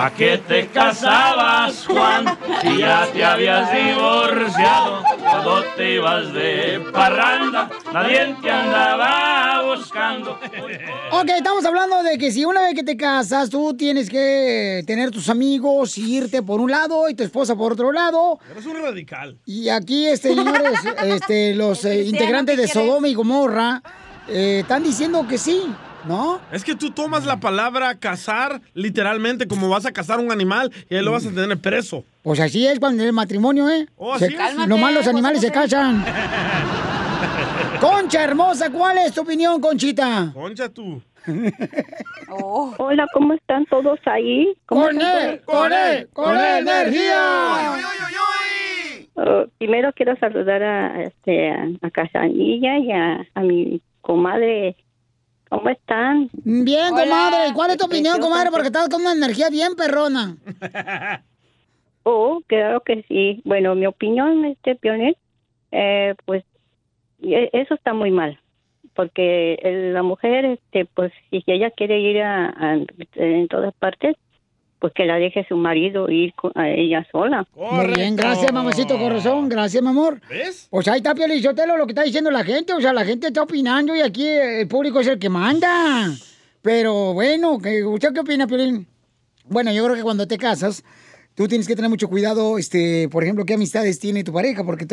¿Pa' qué te casabas, Juan? Si ya te habías divorciado, cuando te ibas de parranda, nadie te andaba buscando. Ok, estamos hablando de que si una vez que te casas, tú tienes que tener tus amigos, y irte por un lado y tu esposa por otro lado. Eres un radical. Y aquí, este, señores, este, los eh, integrantes de Sodoma y Gomorra eh, están diciendo que sí, ¿no? Es que tú tomas la palabra cazar literalmente como vas a cazar un animal y ahí lo vas a tener preso. Pues así es cuando el matrimonio, ¿eh? Oh, Se- es. nomás los animales se casan. Concha hermosa, ¿cuál es tu opinión, Conchita? Concha tú. Hola, ¿cómo están todos ahí? ¿Cómo Con están él, todos? con él, con él, energía. Uh, primero quiero saludar a, este, a, a Casanilla y a, a mi comadre. ¿Cómo están? Bien, Hola. comadre. ¿Cuál es tu opinión, comadre? Porque estás con una energía bien perrona. Oh, claro que sí. Bueno, mi opinión, este Pioner, eh, pues e- eso está muy mal, porque la mujer, este, pues si ella quiere ir a, a- en todas partes, pues que la deje su marido ir con- a ella sola. Muy bien, gracias, mamacito corazón. Gracias, mi amor. ¿Ves? Pues ahí está, Piolichotelo, lo que está diciendo la gente. O sea, la gente está opinando y aquí el público es el que manda. Pero bueno, ¿qué- ¿usted qué opina, Piolín? Bueno, yo creo que cuando te casas, tú tienes que tener mucho cuidado, este, por ejemplo, qué amistades tiene tu pareja, porque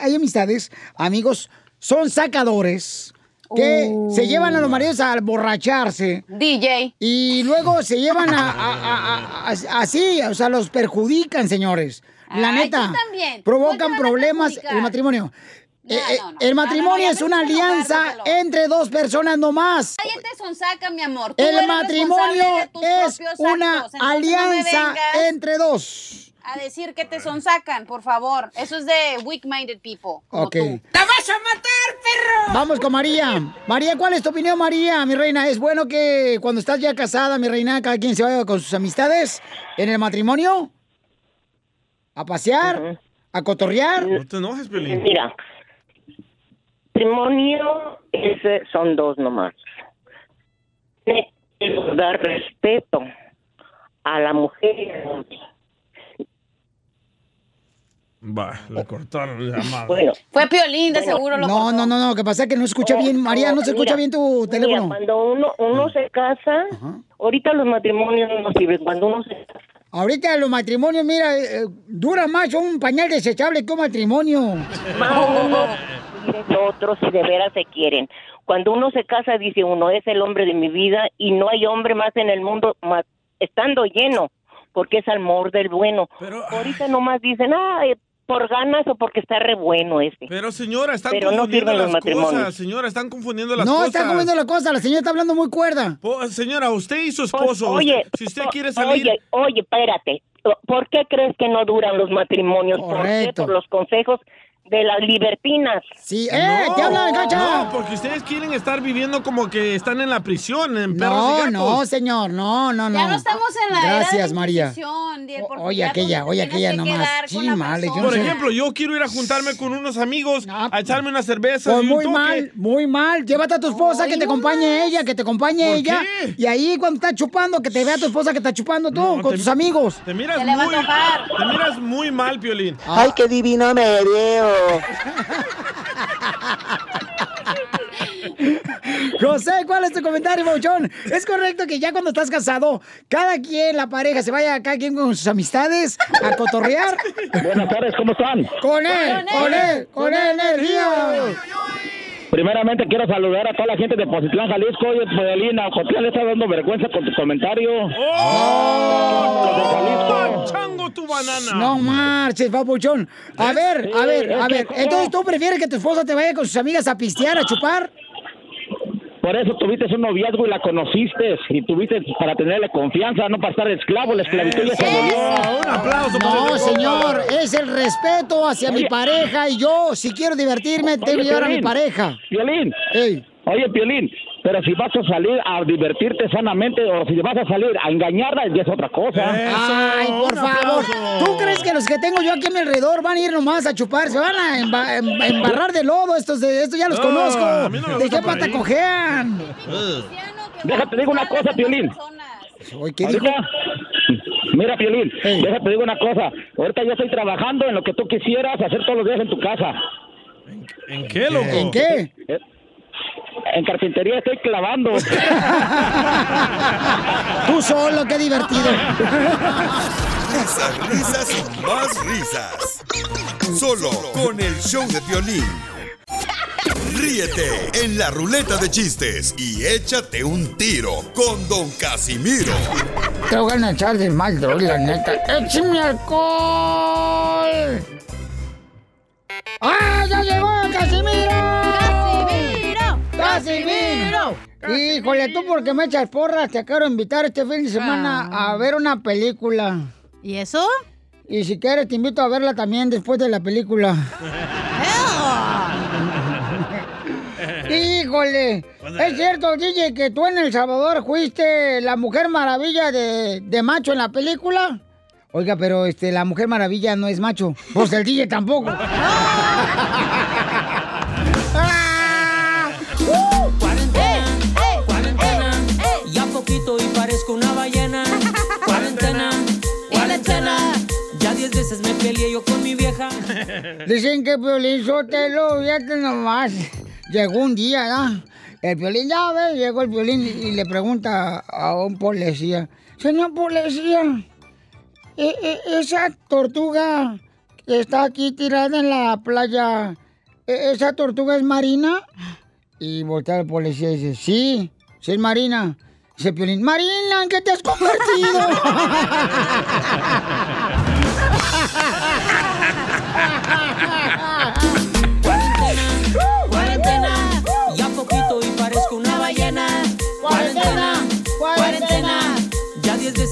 hay amistades, amigos, son sacadores que Uh. se llevan a los maridos a borracharse. DJ. Y luego se llevan a, a- a- a- a- así, o sea, los perjudican, señores. La Ay, neta. también. Provocan ¿Cómo te van a problemas el matrimonio. Eh, eh, no, no. El matrimonio es una alianza entre dos personas nomás. Nadie te sonsaca, mi amor. Tú El matrimonio es una actos, alianza entre dos. A decir que te sonsacan, por favor. Eso es de weak-minded people. como Ok. tú. ¡La vas a matar, perro! Vamos con María. María, ¿cuál es tu opinión, María, mi reina? ¿Es bueno que cuando estás ya casada, mi reina, cada quien se vaya con sus amistades en el matrimonio? ¿A pasear? ¿A cotorrear? No te enojes, Pelín. Mira, matrimonio ese son dos nomás. Dar respeto a la mujer y al hombre. Va, le cortaron la llamada. Bueno, Fue Piolín, de Bueno, seguro lo No, cortó. no, no, no, que pasa es que no escucha bien. María, no se escucha mira, bien tu mira, teléfono. cuando uno, uno se casa, ahorita los matrimonios no sirven. Cuando uno se Ahorita los matrimonios, mira, eh, eh, dura más un pañal desechable que un matrimonio. va uno y el otro si de veras se quieren. Cuando uno se casa dice uno es el hombre de mi vida y no hay hombre más en el mundo más, estando lleno porque es amor del bueno. Ahorita nomás dicen, ah, por ganas o porque está re bueno este. Pero señora, están Pero no confundiendo sirven los las matrimonios. cosas. Señora, están confundiendo las No cosas. está comiendo la cosa, la señora está hablando muy cuerda. Po- Señora, usted y su esposo, Oye, usted- si usted o- quiere salir... Oye, oye, espérate. ¿Por qué crees que no duran los matrimonios? ¿Por qué? Correcto. Por los consejos de las libertinas. Sí, no, te hablan, Cacha. No, porque ustedes quieren estar viviendo como que están en la prisión, en perros y No, gatos. no, señor, no, no, no. Ya no estamos en la era de Gracias, María. Diel, Oye, aquella, oye, aquella que nomás. Sí, mal, yo no Por sé. ejemplo, yo quiero ir a juntarme con unos amigos a echarme una cerveza. Pues y un muy toque. mal, muy mal. Llévate a tu esposa que te acompañe ella, que te acompañe ¿Por ella. qué? Y ahí cuando está chupando, que te vea tu esposa que está chupando tú con te- tus amigos. Te miras, muy, antojar. te miras muy mal, Piolín. Ay, qué divino me veo. José, ¿cuál es tu comentario, Bauchón? ¿Es correcto que ya cuando estás casado, cada quien, la pareja, se vaya cada quien con sus amistades a cotorrear? Buenas tardes, ¿cómo están? Con él, con él, con él, energía. Primeramente quiero saludar a toda la gente de Pozitlán, Jalisco. Oye, Podelina, Jotián le está dando vergüenza con tu comentario. ¡Oh! ¡Chango tu banana! No marches, papuchón. A ver, a ver, a ver. Entonces, ¿tú prefieres que tu esposa te vaya con sus amigas a pistear, a chupar? Por eso tuviste un noviazgo y la conociste. Y tuviste para tenerle confianza, no para estar esclavo. La esclavitud ya se abolió. Un aplauso No, ese señor, es el respeto hacia mi pareja y yo, si quiero divertirme, tengo que llevar a mi pareja. Piolín. Ey. Oye, Piolín, pero si vas a salir a divertirte sanamente o si vas a salir a engañarla, ya es otra cosa. Ay, por favor. aplauso. ¿Tú crees que los que tengo yo aquí a mi alrededor van a ir nomás a chupar? Se van a emba- em- embarrar de lodo. Estos, de, estos ya los No, conozco. no ¿De qué pata cojean? Déjate digo una cosa, Piolín. ¿qué dijo? Mira, Piolín, déjate digo una cosa. Ahorita yo estoy trabajando en lo que tú quisieras hacer todos los días en tu casa. ¿En qué, loco? ¿En qué? En carpintería estoy clavando. Tú solo, qué divertido. Risas, risas y más risas. Solo con el show de violín. Ríete en la ruleta de chistes y échate un tiro con Don Casimiro. Te voy a echar de mal, droga, la neta. ¡Échame alcohol! ¡Ah, ya llegó Casimiro! ¡Casimiro! Híjole, tú porque me echas porras, te quiero invitar este fin de semana a ver una película. ¿Y eso? Y si quieres te invito a verla también después de la película. Híjole, es cierto, DJ, que tú en El Salvador fuiste la Mujer Maravilla de, de macho en la película. Oiga, pero este, la Mujer Maravilla no es macho. Pues el DJ tampoco. parezco una ballena. Cuarentena, cuarentena. Ya diez veces me peleé yo con mi vieja. Dicen que Piolín Sotelo, fíjate nomás. Llegó un día, ¿no? El Piolín, ya ve, llegó el Piolín y le pregunta a un policía. Señor policía, e- e- esa tortuga que está aquí tirada en la playa, ¿e- ¿esa tortuga es marina? Y voltea el policía y dice, sí, sí es marina. Dice Piolín, Marina, ¿en qué te has convertido?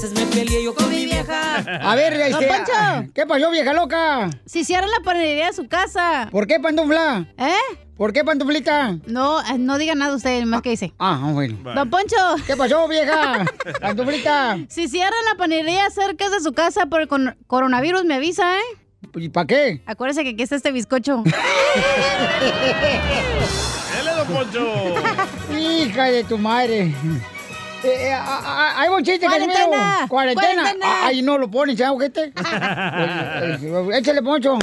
veces me peleé yo con mi vieja. A ver, Don este, Poncho. ¿qué pasó, vieja loca? Si cierran la panadería de su casa. ¿Por qué, pantufla? ¿Eh? ¿Por qué, pantuflita? No, eh, no diga nada usted, más que dice. Ah, bueno. Don Poncho. ¿Qué pasó, vieja? Pantuflita. Si cierran la panadería cerca de su casa por el coronavirus, me avisa, ¿eh? ¿Y para qué? Acuérdese que aquí está este bizcocho. ¡Él es Don Poncho! Hija de tu madre. Eh, eh, ah, ah, Hay un chiste, Cuarentena. Casimiro. Cuarentena. Cuarentena. Ah, Ahí no lo pones, ¿sabes, ojete? Eh, Échale, Poncho.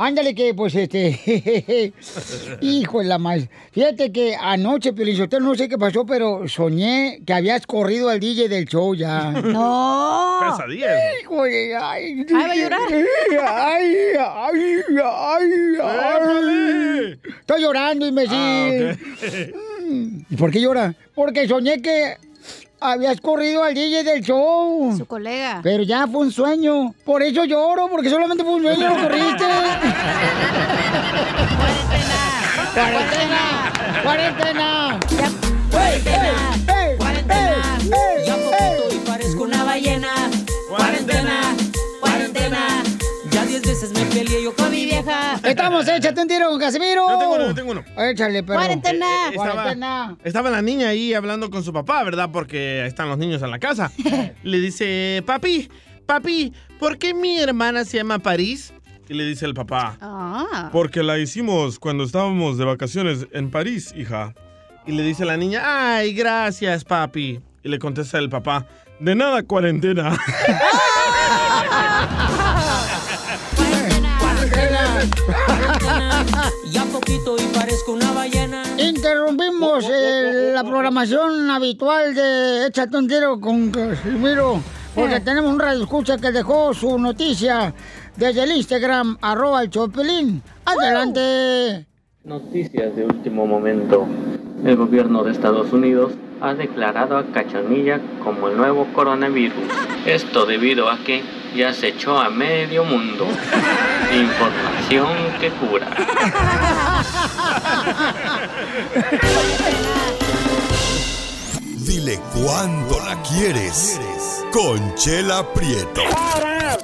Ándale que, pues, este... Hijo de la madre. Fíjate que anoche, Pelizotero, no sé qué pasó, pero soñé que habías corrido al DJ del show ya. No. Pesadillas. Hijo de... Ay, Ay, va a llorar. Ay, ay, ay, ay. Estoy llorando, imbécil. Ah, ok. ¿Y por qué llora? Porque soñé que habías corrido al DJ del show. Su colega. Pero ya fue un sueño. Por eso lloro, porque solamente fue un sueño, lo corriste. ¡Cuarentena! ¡Cuarentena! Cuarentena, ¡Ey, ey, cuarentena. Ya ey! poquito y parezco una ballena. Cuarentena, cuarentena. Me peleé yo con mi vieja. Estamos, échate un tiro con Casimiro. Yo tengo uno, yo tengo uno. Échale, perro. Cuarentena. Eh, estaba- Cuarentena. Estaba la niña ahí hablando con su papá, ¿verdad? Porque están los niños en la casa. Le dice, papi, papi, ¿por qué mi hermana se llama París? Y le dice el papá, Ah. porque la hicimos cuando estábamos de vacaciones en París, hija. Y le dice la niña, ay, gracias, papi. Y le contesta el papá, de nada, cuarentena. Ya poquito y parezco una ballena. Interrumpimos eh, la programación habitual de Échate un tiro con Casimiro. Porque tenemos un radio escucha que dejó su noticia desde el Instagram, arroba el Chopelín. Adelante. Noticias de último momento. El gobierno de Estados Unidos ha declarado a Cachanilla como el nuevo coronavirus. Esto debido a que ya se echó a medio mundo. Información que cura. Dile cuándo la quieres. Conchela Prieto.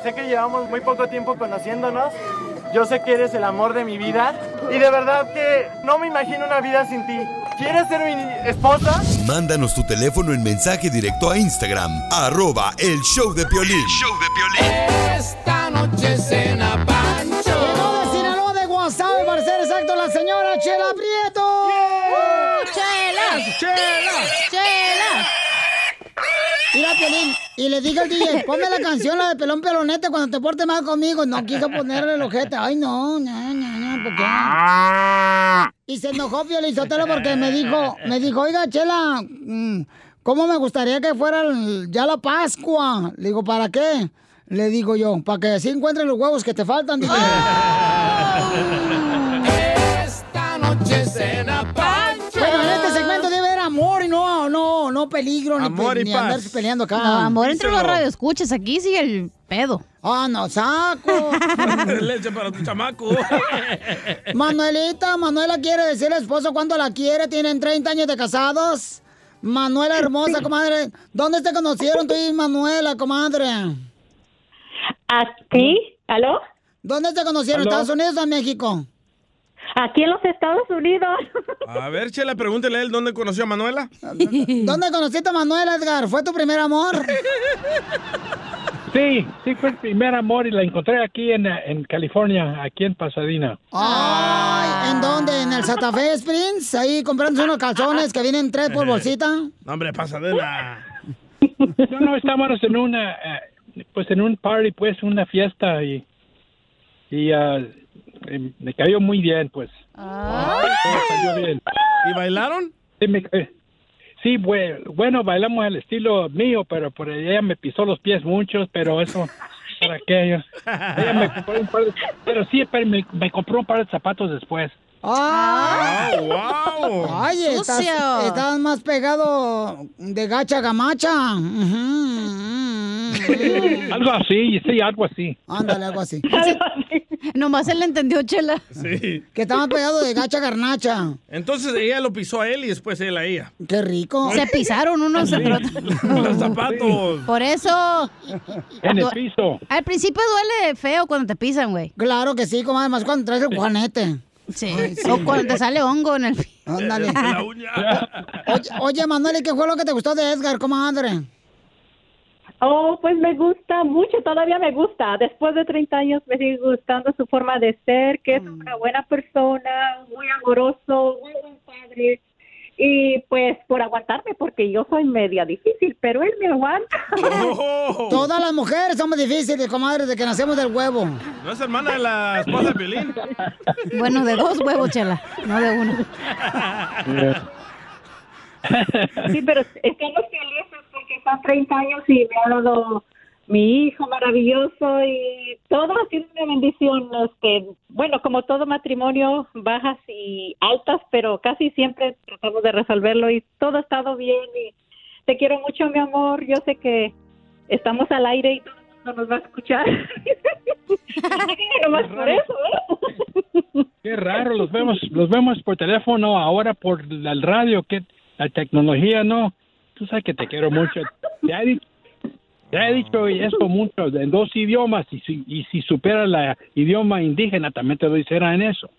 Sé que llevamos muy poco tiempo conociéndonos. Yo sé que eres el amor de mi vida. Y de verdad que no me imagino una vida sin ti. ¿Quieres ser mi esposa? Mándanos tu teléfono en mensaje directo a Instagram. Arroba el show de Piolín. Esta noche cena Llegó de Sinaloa de Guasave, para ser exacto, la señora Chela Prieto. ¡Chela! ¡Chela! ¡Chela! Mira, Piolín, Y le dije al DJ, ponme la canción, la de Pelón Pelonete, cuando te portes mal conmigo. No quiso ponerle el ojete. Ay, no, no, no, no, ¿por qué? Y se enojó Piolizotelo porque me dijo, me dijo, oiga, Chela, mm, ¿cómo me gustaría que fuera el- ya la Pascua? Le digo, ¿para qué? Le digo yo, para que así encuentres los huevos que te faltan, DJ. Esta noche cena no, peligro, ni, pe- ni andarse peleando acá. No, amor entre los radioescuchas. Aquí sigue el pedo. Ah, no, saco. Leche para tu chamaco. Manuelita, Manuela quiere decirle al esposo cuánto la quiere. Tienen 30 años de casados. Manuela hermosa, comadre. ¿Dónde te conocieron tú y Manuela, comadre? Aquí, ¿aló? ¿Dónde te conocieron? ¿Aló? ¿Estados Unidos o en México? Aquí en los Estados Unidos. A ver, Chela, pregúntele a él dónde conoció a Manuela. ¿Dónde conociste a Manuela, Edgar? ¿Fue tu primer amor? Sí, sí fue el primer amor y la encontré aquí en, en California, aquí en Pasadena. Ay, ¿en dónde? ¿En el Santa Fe Springs? Ahí comprándose unos calzones que vienen tres por bolsita. No, hombre, pasadena. No, no, estábamos en una, eh, pues en un party, pues una fiesta y, y ah, eh, me cayó muy bien, pues. Todo salió bien. ¿Y bailaron? Sí, me- eh, sí, bueno, bailamos al estilo mío, pero por ella me pisó los pies muchos, pero eso, ¿para qué? Yo- Ella me compró un par de, pero sí, pero me, me compró un par de zapatos después. ¡Ah! wow! Ay, estás, estás más pegado de gacha gamacha. Ujú. Algo así, sí, algo así. Ándale, algo así. Nomás él le entendió, Chela. Sí. Que más pegado de gacha garnacha. Entonces ella lo pisó a él y después él a ella. Qué rico. Se pisaron unos entre otros. Los zapatos. Por eso. En el piso. Al principio duele feo cuando te pisan, güey. Claro que sí, comadre, más cuando traes el juanete. Sí. O cuando te sale hongo en el. Ándale. La uña. Oye, oye, Manuel, ¿y qué fue lo que te gustó de Edgar, comadre? Oh, pues me gusta mucho, todavía me gusta. Después de 30 años me sigue gustando su forma de ser, que es una buena persona, muy amoroso, muy buen padre. Y pues por aguantarme, porque yo soy media difícil, pero él me aguanta. Oh. Todas las mujeres somos difíciles, comadre, de que nacemos del huevo. ¿No es hermana de la esposa de Piolín? Bueno, de dos huevos, Chela. No de uno. Sí, pero estamos felices porque son 30 años y me ha dado mi hijo maravilloso y todo ha sido una bendición. Este, bueno, como todo matrimonio, bajas y altas, pero casi siempre tratamos de resolverlo y todo ha estado bien. Y te quiero mucho, mi amor. Yo sé que estamos al aire y todo el mundo nos va a escuchar. Nomás por eso, ¿eh? Qué raro, los vemos, los vemos por teléfono, ahora por el radio, que la tecnología, ¿no? Tú sabes que te quiero mucho. Te he dicho, te dicho esto mucho, en dos idiomas, y si, y si supera el idioma indígena, también te lo hiciera en eso.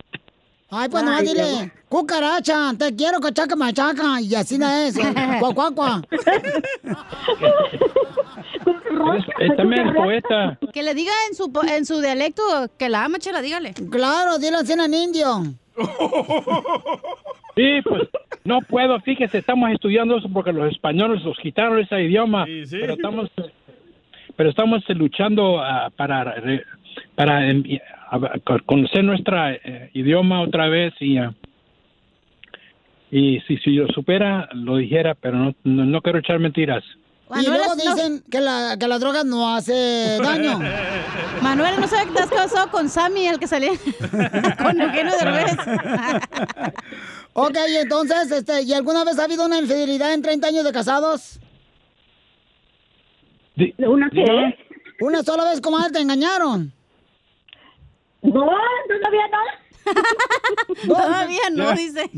Ay, pues no, dile, cucaracha, te quiero, cachaca, machaca, y así no es, cuá, cuá, cuá. También poeta. Que le diga en su, po- en su dialecto que la ama, Chela, dígale. Claro, dile así en indio. Sí, pues no puedo, fíjese, estamos estudiando eso porque los españoles nos quitaron ese idioma, pero estamos pero estamos eh, luchando ah, para para a- conocer nuestro idioma otra vez y ah, y si, si lo supera lo dijera, pero no, no, no quiero echar mentiras. Y luego dicen que la, que la droga no hace daño. Manuel, ¿no sabe que te has casado con Sammy, el que salía con Eugenio Derbez? ok, entonces, este, ¿y alguna vez ha habido una infidelidad en 30 años de casados? ¿Una qué? Una sola vez, comadre, te engañaron. No, todavía no. Todavía no, dice.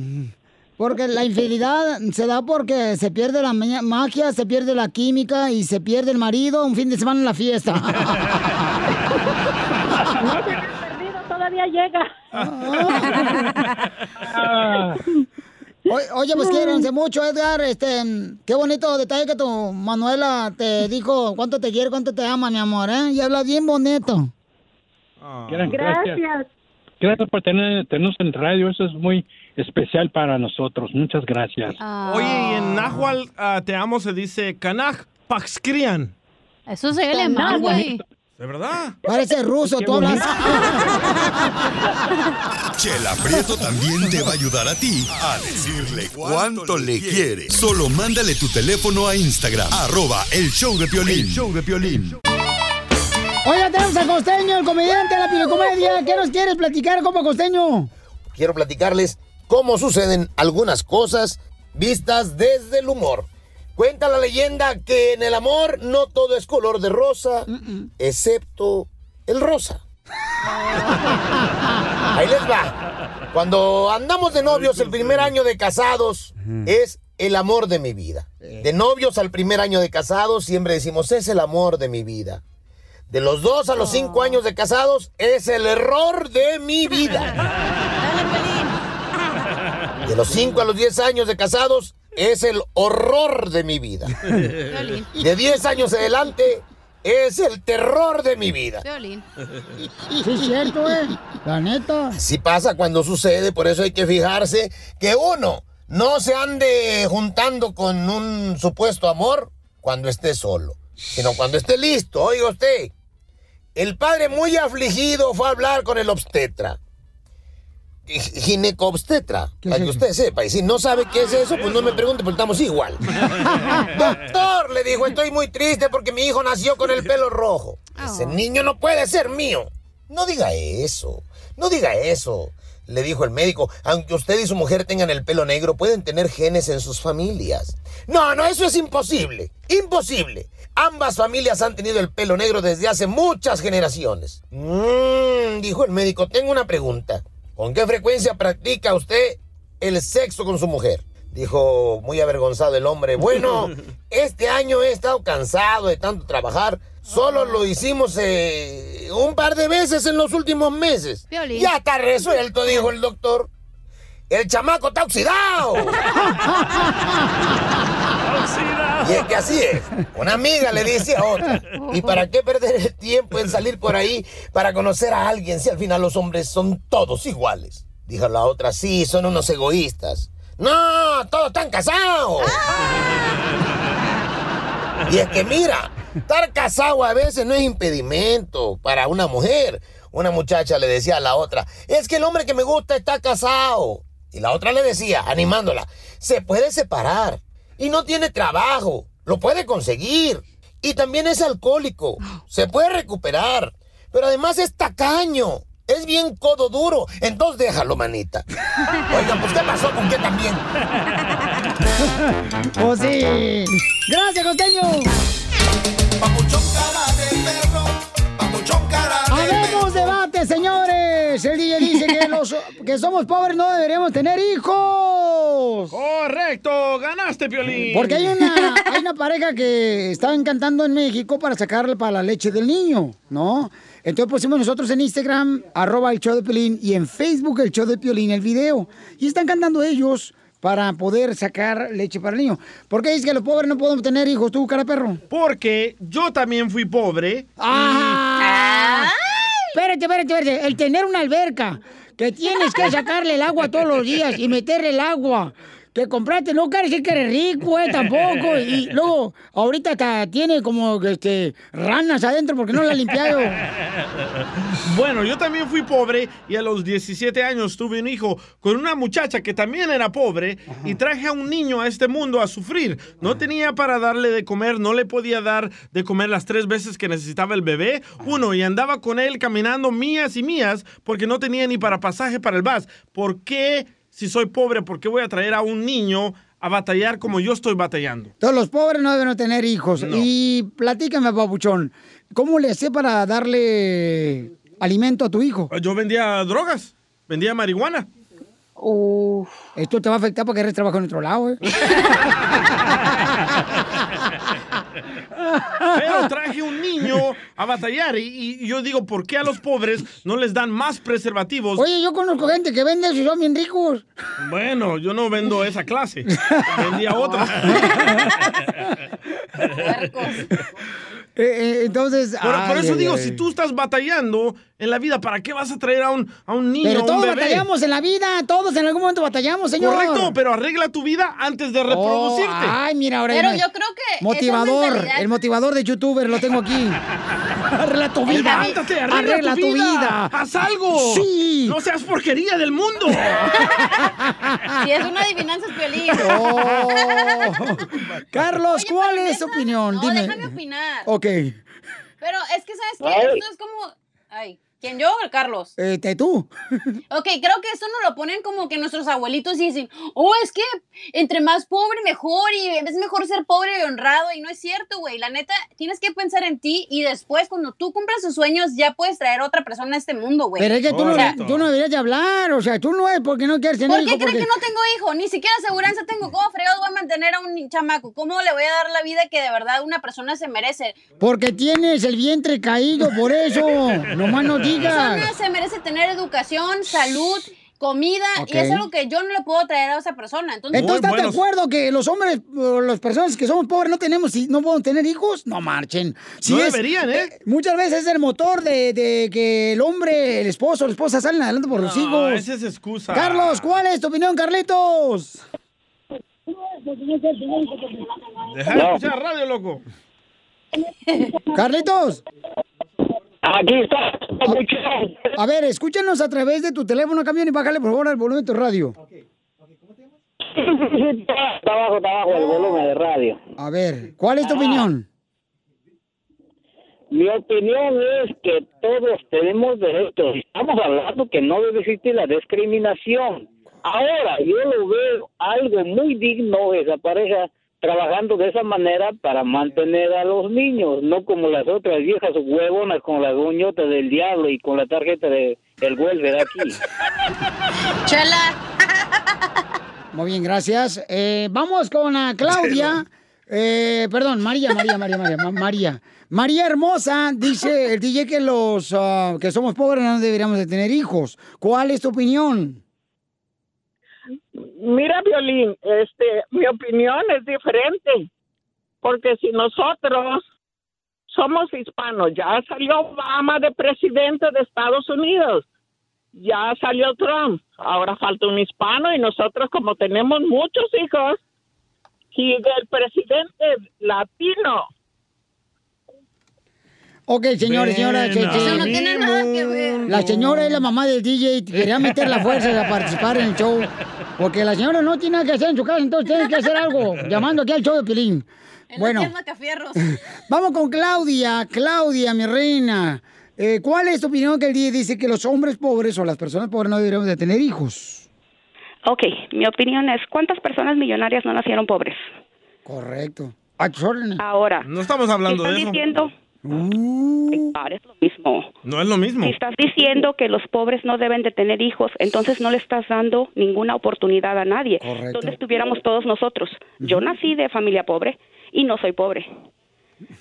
Porque la infidelidad se da porque se pierde la ma- magia, se pierde la química y se pierde el marido un fin de semana en la fiesta. No te has perdido, todavía llega. O- Oye, pues quiérense mucho, Edgar. Este, qué bonito detalle que tu Manuela te dijo cuánto te quiere, cuánto te ama, mi amor, ¿eh? Y habla bien bonito. Gracias. Gracias por tener, tenernos en radio, eso es muy especial para nosotros. Muchas gracias. Oye, y en Nahual ah, te amo se dice Kanaj Paxcrian. Eso se ve alemán, güey. ¿De verdad? Parece ruso, tú hablas. Chela Prieto también te va a ayudar a ti a decirle cuánto le quiere. Solo mándale tu teléfono a Instagram, arroba el show de Piolín. El show de Piolín. Oiga, tenemos al costeño, el comediante de la pilocomedia. ¿Qué nos quieres platicar, compa costeño? quiero platicarles cómo suceden algunas cosas vistas desde el humor. Cuenta la leyenda que en el amor no todo es color de rosa, excepto el rosa. Ahí les va. Cuando andamos de novios el primer año de casados es el amor de mi vida. De novios al primer año de casados siempre decimos es el amor de mi vida. De los dos a los cinco años de casados es el error de mi vida. De los cinco a los diez años de casados es el horror de mi vida. De 10 años adelante es el terror de mi vida. Sí, es cierto, eh. La neta. Así pasa cuando sucede, por eso hay que fijarse que uno no se ande juntando con un supuesto amor cuando esté solo, sino cuando esté listo. Oiga usted, el padre muy afligido fue a hablar con el obstetra. Gi- Ginecobstetra, para que usted sepa. Y si no sabe qué es eso, pues no me pregunte, porque estamos igual. Doctor, le dijo, estoy muy triste porque mi hijo nació con el pelo rojo. Ese niño no puede ser mío. No diga eso, no diga eso. Le dijo el médico, aunque usted y su mujer tengan el pelo negro, pueden tener genes en sus familias. No, no, eso es imposible. Imposible. Ambas familias han tenido el pelo negro desde hace muchas generaciones. Mm, dijo el médico, tengo una pregunta. ¿Con qué frecuencia practica usted el sexo con su mujer? Dijo muy avergonzado el hombre. Bueno, este año he estado cansado de tanto trabajar. Solo lo hicimos eh, un par de veces en los últimos meses. Piolín. Ya está resuelto, dijo el doctor. El chamaco está oxidado. Y es que así es. Una amiga le dice a otra. ¿Y para qué perder el tiempo en salir por ahí para conocer a alguien si al final los hombres son todos iguales? Dijo la otra, sí, son unos egoístas. No, todos están casados. Y es que mira, estar casado a veces no es impedimento para una mujer. Una muchacha le decía a la otra, es que el hombre que me gusta está casado. Y la otra le decía, animándola, se puede separar y no tiene trabajo, lo puede conseguir. Y también es alcohólico, se puede recuperar. Pero además es tacaño, es bien codo duro. Entonces déjalo, manita. Oigan, pues ¿qué pasó con qué también? Oh, sí. Gracias, costeño. Habemos debate, señores. El DJ dice que los que somos pobres no deberíamos tener hijos. Correcto, ganaste, Piolín. Porque hay una, hay una pareja que estaban cantando en México para sacarle para la leche del niño, ¿no? Entonces pusimos nosotros en Instagram, arroba el show de Piolín, y en Facebook el show de Piolín, el video. Y están cantando ellos para poder sacar leche para el niño. ¿Por qué dices que los pobres no podemos tener hijos, tú, cara perro? Porque yo también fui pobre. ¡Ah! Espérate, espérate, espérate. El tener una alberca, que tienes que sacarle el agua todos los días y meterle el agua. Que compraste, no quiere decir que eres rico, eh, tampoco. Y luego, ahorita hasta tiene como este, ranas adentro porque no la ha limpiado. Bueno, yo también fui pobre y a los 17 años tuve un hijo con una muchacha que también era pobre y traje a un niño a este mundo a sufrir. No tenía para darle de comer, no le podía dar de comer las tres veces que necesitaba el bebé. Uno, y andaba con él caminando mías y mías porque no tenía ni para pasaje para el bus. ¿Por qué, si soy pobre, por qué voy a traer a un niño a batallar como yo estoy batallando? Todos los pobres no deben tener hijos. Y platícame, papuchón, ¿cómo le hacé para darle alimento a tu hijo? Yo vendía drogas, vendía marihuana. Esto te va a afectar porque eres trabajo en otro lado, ¿eh? Pero traje un niño a batallar y, y yo digo, ¿por qué a los pobres no les dan más preservativos? Oye, yo conozco gente que vende eso y son bien ricos. Bueno, yo no vendo esa clase, vendía otra. Eh, eh, entonces. Por, eso ay, digo, ay. si tú estás batallando en la vida, ¿para qué vas a traer a un, a un niño, Pero un todos bebé? batallamos en la vida, todos en algún momento batallamos, señor. Correcto, pero arregla tu vida antes de reproducirte. Oh, ay, mira, ahora Pero yo creo que Motivador, mentalidad- el motivador de youtuber lo tengo aquí. arregla tu vida. Levántate, arregla, tu, vida. Haz algo. Sí. No seas porquería del mundo. Si es una adivinanza, es violín. Oh. Carlos, ¿cuál es tu opinión? No, Dime. déjame opinar. Ok. Pero es que, ¿sabes qué? Ay. Esto es como... Ay, ¿quién yo o el Carlos? Eh, te- tú. Ok, creo que esto nos lo ponen como que nuestros abuelitos dicen, oh, es que entre más pobre mejor y es mejor ser pobre y honrado y no es cierto, güey. La neta, tienes que pensar en ti y después cuando tú cumplas tus sueños ya puedes traer otra persona a este mundo, güey. Pero es que tú no, O sea, tú no deberías de hablar, o sea, tú no es porque no quieres tener ¿Por qué hijo, porque- que no tengo hijo? Ni siquiera aseguranza tengo. ¿Cómo fregados voy a mantener a un chamaco? ¿Cómo le voy a dar la vida que de verdad una persona se merece? Porque tienes el vientre caído, por eso. Nomás no digas. persona se merece tener educación, salud, comida, y es algo que yo no le puedo traer a esa persona. Entonces, Entonces, ¿estás de acuerdo que los hombres, o las personas que somos pobres, no tenemos, y no podemos tener hijos? No marchen. No deberían, ¿eh? Muchas veces es el motor de, de que el hombre, el esposo, la esposa salen adelante por los No, hijos. esa es excusa. Carlos, ¿cuál es tu opinión, Carlitos? Deja de escuchar radio, loco. Carlitos. Aquí está. A ver, escúchanos a través de tu teléfono, camión, y bájale por favor al volumen de tu radio. Está abajo, está abajo el volumen de radio. A ver, ¿cuál es tu opinión? Mi opinión es que todos tenemos derechos. Estamos hablando que no debe existir la discriminación. Ahora, yo lo veo algo muy digno esa pareja trabajando de esa manera para mantener a los niños, no como las otras viejas huevonas con la goñota del diablo y con la tarjeta de el welfare aquí. Chela. Muy bien, gracias. Eh, vamos con a Claudia. Eh, perdón, María, María, María, María, Ma- María. María Hermosa dice el DJ que los ah, que somos pobres no deberíamos de tener hijos. ¿Cuál es tu opinión? Mira, Violín, este, mi opinión es diferente, porque si nosotros somos hispanos, ya salió Obama de presidente de Estados Unidos, ya salió Trump, ahora falta un hispano y nosotros como tenemos muchos hijos, y del presidente latino, Ok, señores, señora. che- Eso no tiene nada que ver. La señora es la mamá del DJ y quería meter la fuerza a participar en el show. Porque la señora no tiene nada que hacer en su casa, entonces tiene que hacer algo. Llamando aquí al show de Pilín. Bueno, Es Macafierros. vamos con Claudia. Claudia, mi reina. Eh, ¿Cuál es tu opinión que el DJ dice que los hombres pobres o las personas pobres no deberíamos de tener hijos? Ok, mi opinión es, ¿cuántas personas millonarias no nacieron pobres? Correcto. Ahora. No estamos hablando de eso. diciendo... Uh. Ahora es lo mismo. No es lo mismo. Si estás diciendo que los pobres no deben de tener hijos, entonces no le estás dando ninguna oportunidad a nadie. Correcto. ¿Dónde estuviéramos todos nosotros? Yo nací de familia pobre y no soy pobre.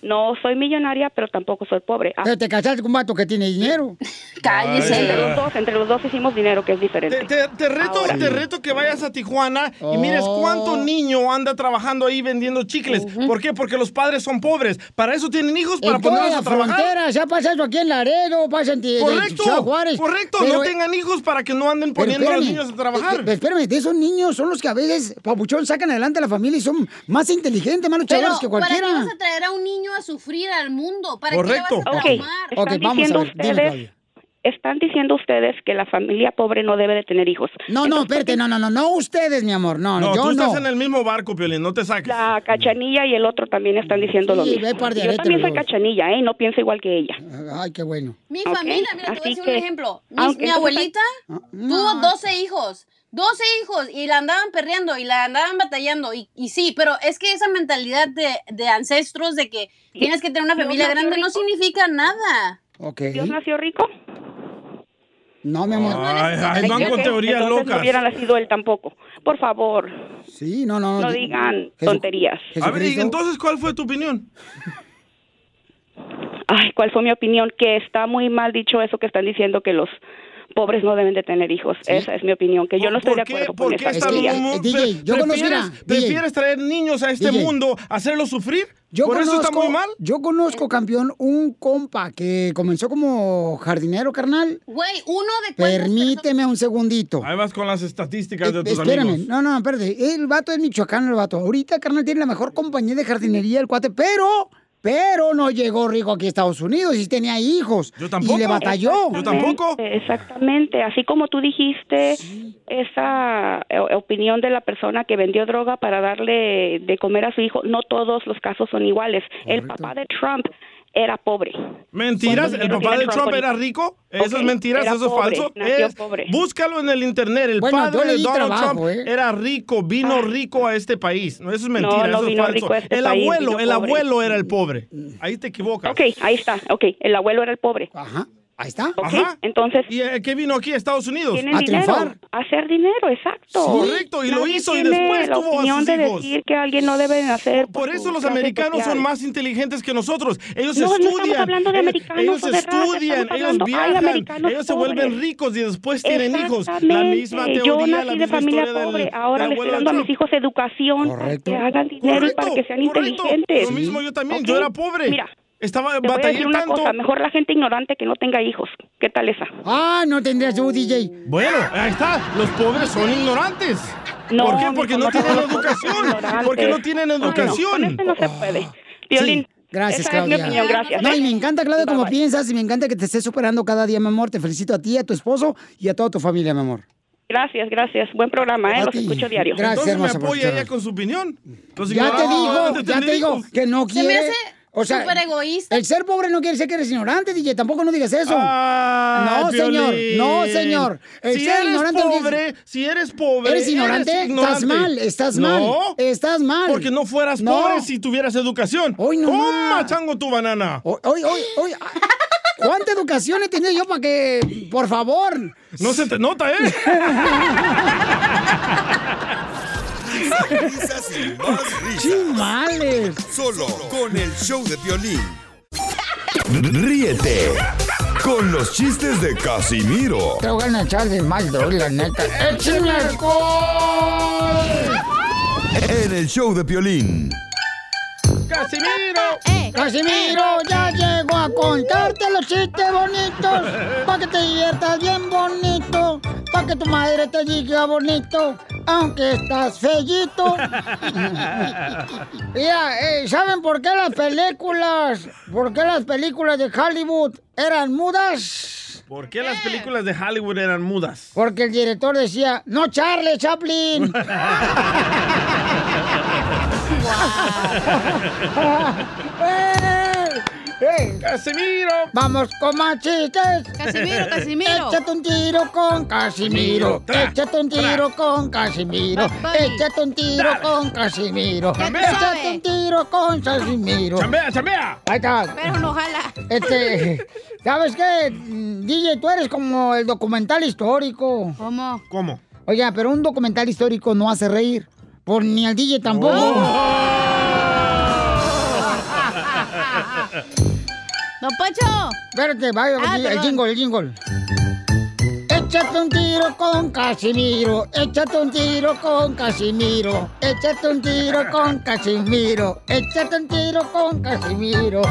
No soy millonaria, pero tampoco soy pobre. Ah, Pero te casaste con un vato que tiene dinero. Entre los dos, entre los dos hicimos dinero, que es diferente. Te, te reto, Ahora. te reto que vayas a Tijuana y mires Oh. cuánto niño anda trabajando ahí vendiendo chicles. ¿Por qué? Porque los padres son pobres. Para eso tienen hijos, para en toda ponerlos la a trabajar. frontera, ya pasa eso aquí en Laredo, pasa en Ti- Correcto, Ciudad Juárez. correcto. Pero- no tengan hijos para que no anden poniendo a los niños a trabajar. eh, Espérame, de esos niños son los que a veces, papuchón, sacan adelante a la familia y son más inteligentes, más luchadores que ¿para qué cualquiera. vas a traer a un niño a sufrir al mundo? ¿Para Correcto. qué le vas a Ok, traumar? están Ok, vamos a diciendo ver, dime, ustedes, están diciendo ustedes que la familia pobre no debe de tener hijos. No, no, espérate, no, no, no, no ustedes, mi amor, no, no, yo tú no. estás en el mismo barco, Piolín, no te saques. La cachanilla y el otro también están diciendo lo mismo. ve par de Yo también soy cachanilla, ¿eh? No pienso igual que ella. Ay, qué bueno. Mi familia, mira, te voy a decir que- un ejemplo. Mi, abuelita Ah, tuvo 12 hijos. 12 hijos y la andaban perreando y la andaban batallando. Y, y sí, pero es que esa mentalidad de, de ancestros de que tienes que tener una familia grande no significa nada. Ok. ¿Dios nació rico? No, mi amor. Ay, ay, van con teorías Entonces locas. no hubiera nacido él tampoco. Por favor, Sí, no, no. no di- digan Jesu- tonterías. A ver, ¿y entonces cuál fue tu opinión? ay, ¿cuál fue mi opinión? Que está muy mal dicho eso que están diciendo que los pobres no deben de tener hijos. Esa es mi opinión, que yo no estoy de acuerdo con ¿Por esa qué está teoría. mu- DJ, yo ¿Prefieres, DJ. traer niños a este DJ. mundo, hacerlos sufrir? Yo ¿Por eso está muy mal? Yo conozco, campeón, un compa que comenzó como jardinero, carnal. Güey, uno de Permíteme un segundito. Ahí vas con las estadísticas de tus Espérame, amigos. no, no, espérate. El vato es Michoacán, el vato. Ahorita, carnal, tiene la mejor compañía de jardinería, el cuate, pero, pero no llegó rico aquí a Estados Unidos y tenía hijos. Yo tampoco. Y le batalló. Exactamente, Exactamente, así como tú dijiste, esa eh, opinión de la persona que vendió droga para darle de comer a su hijo, no todos los casos son iguales. El papá de Trump era pobre. ¿Mentiras? ¿El papá de Trump Trump era rico? ¿Eso es mentiras? ¿Eso es falso? Es- pobre. Búscalo en el internet. El Bueno, padre de Donald trabajo, Trump ¿eh? era rico, vino rico a este país. No, eso es mentira, no eso es falso. este el país, abuelo, el pobre. abuelo era el pobre. Ahí te equivocas. Ok, ahí está, ok, el abuelo era el pobre. Ajá, ahí está. Ok, Ajá. entonces... ¿Y eh, qué vino aquí a Estados Unidos? Tienen dinero, a hacer dinero, exacto. Correcto, y lo hizo y después la tuvo a opinión sus de hijos. decir que alguien no debe nacer. Por eso su los americanos social. son más inteligentes que nosotros. Ellos No, no estamos estudian. hablando de ellos- americanos ellos o de raza, estudian, estamos ellos viajan, ellos se pobres. vuelven ricos y después tienen hijos. La misma Yo teoría, la nací de misma familia historia del- pobre. del Ahora le estoy dando a de mis hijos educación para que hagan dinero y para que sean inteligentes. Lo mismo yo también, yo era pobre. Mira, Estaba te voy a batallé decir una tanto. cosa. Mejor la gente ignorante que no tenga hijos. ¿Qué tal esa? Ah, no tendrías tú, DJ. Bueno, ahí está. Los pobres son ignorantes. No, ¿Por qué? Porque no tienen educación. Porque no tienen educación. con este no se puede. Violín, Gracias, esa Claudia. es mi opinión. Gracias. No, y me encanta, Claudia, Bye, como bye. piensas y me encanta que te estés superando cada día, mi amor. Te felicito a ti, a tu esposo y a toda tu familia, mi amor. Gracias, gracias. Buen programa, ¿eh? A Los ti. escucho diario. Gracias, Entonces hermosa, me apoya ella con su opinión. Los Ya te digo, ya te digo que no Se me quiere. hace O sea, súper egoísta. el ser pobre no quiere decir que eres ignorante, DJ. Tampoco no digas eso. No, señor. No, señor. El si ser eres ignorante no quiere pobre, si eres pobre, ¿Eres ignorante? Estás ignorante. mal, estás No, mal. Estás mal. Porque no fueras No. pobre si tuvieras educación. Hoy no Toma, chango, tu banana. Hoy, hoy, hoy, hoy. ¿Cuánta educación he tenido yo para que, por favor? No se te nota, ¿eh? Risas y más risas. Chimales. Solo con el show de violín. Ríete con los chistes de Casimiro Te voy a echar de mal, doy, la neta. ¡Échame alcohol! en el show de violín. ¡Casimiro! Casimiro ya llegó a contarte los chistes bonitos. Para que te diviertas bien bonito. Para que tu madre te diga bonito. Aunque estás fellito. Mira, eh, ¿saben por qué las películas, por qué las películas de Hollywood eran mudas? ¿Por qué las películas de Hollywood eran mudas? Porque el director decía, no Charlie Chaplin. ¡Eh! ¡Eh! ¡Casimiro! Vamos con más chistes. Casimiro, Casimiro. Échate un tiro con Casimiro. Échate un tiro con Casimiro. Échate un tiro con Casimiro. Chambea. Échate un tiro con Casimiro. ¡Chambea, chambea! Ahí está. Pero no jala. Este, ¿sabes qué? Mm, DJ, tú eres como el documental histórico. ¿Cómo? ¿Cómo? Oiga, pero un documental histórico no hace reír. Por ni al DJ tampoco. Don Poncho. Espérate, vaya, Ah, el jingle, el jingle. Échate un tiro con Casimiro, échate un tiro con Casimiro, échate un tiro con Casimiro, échate un tiro con Casimiro.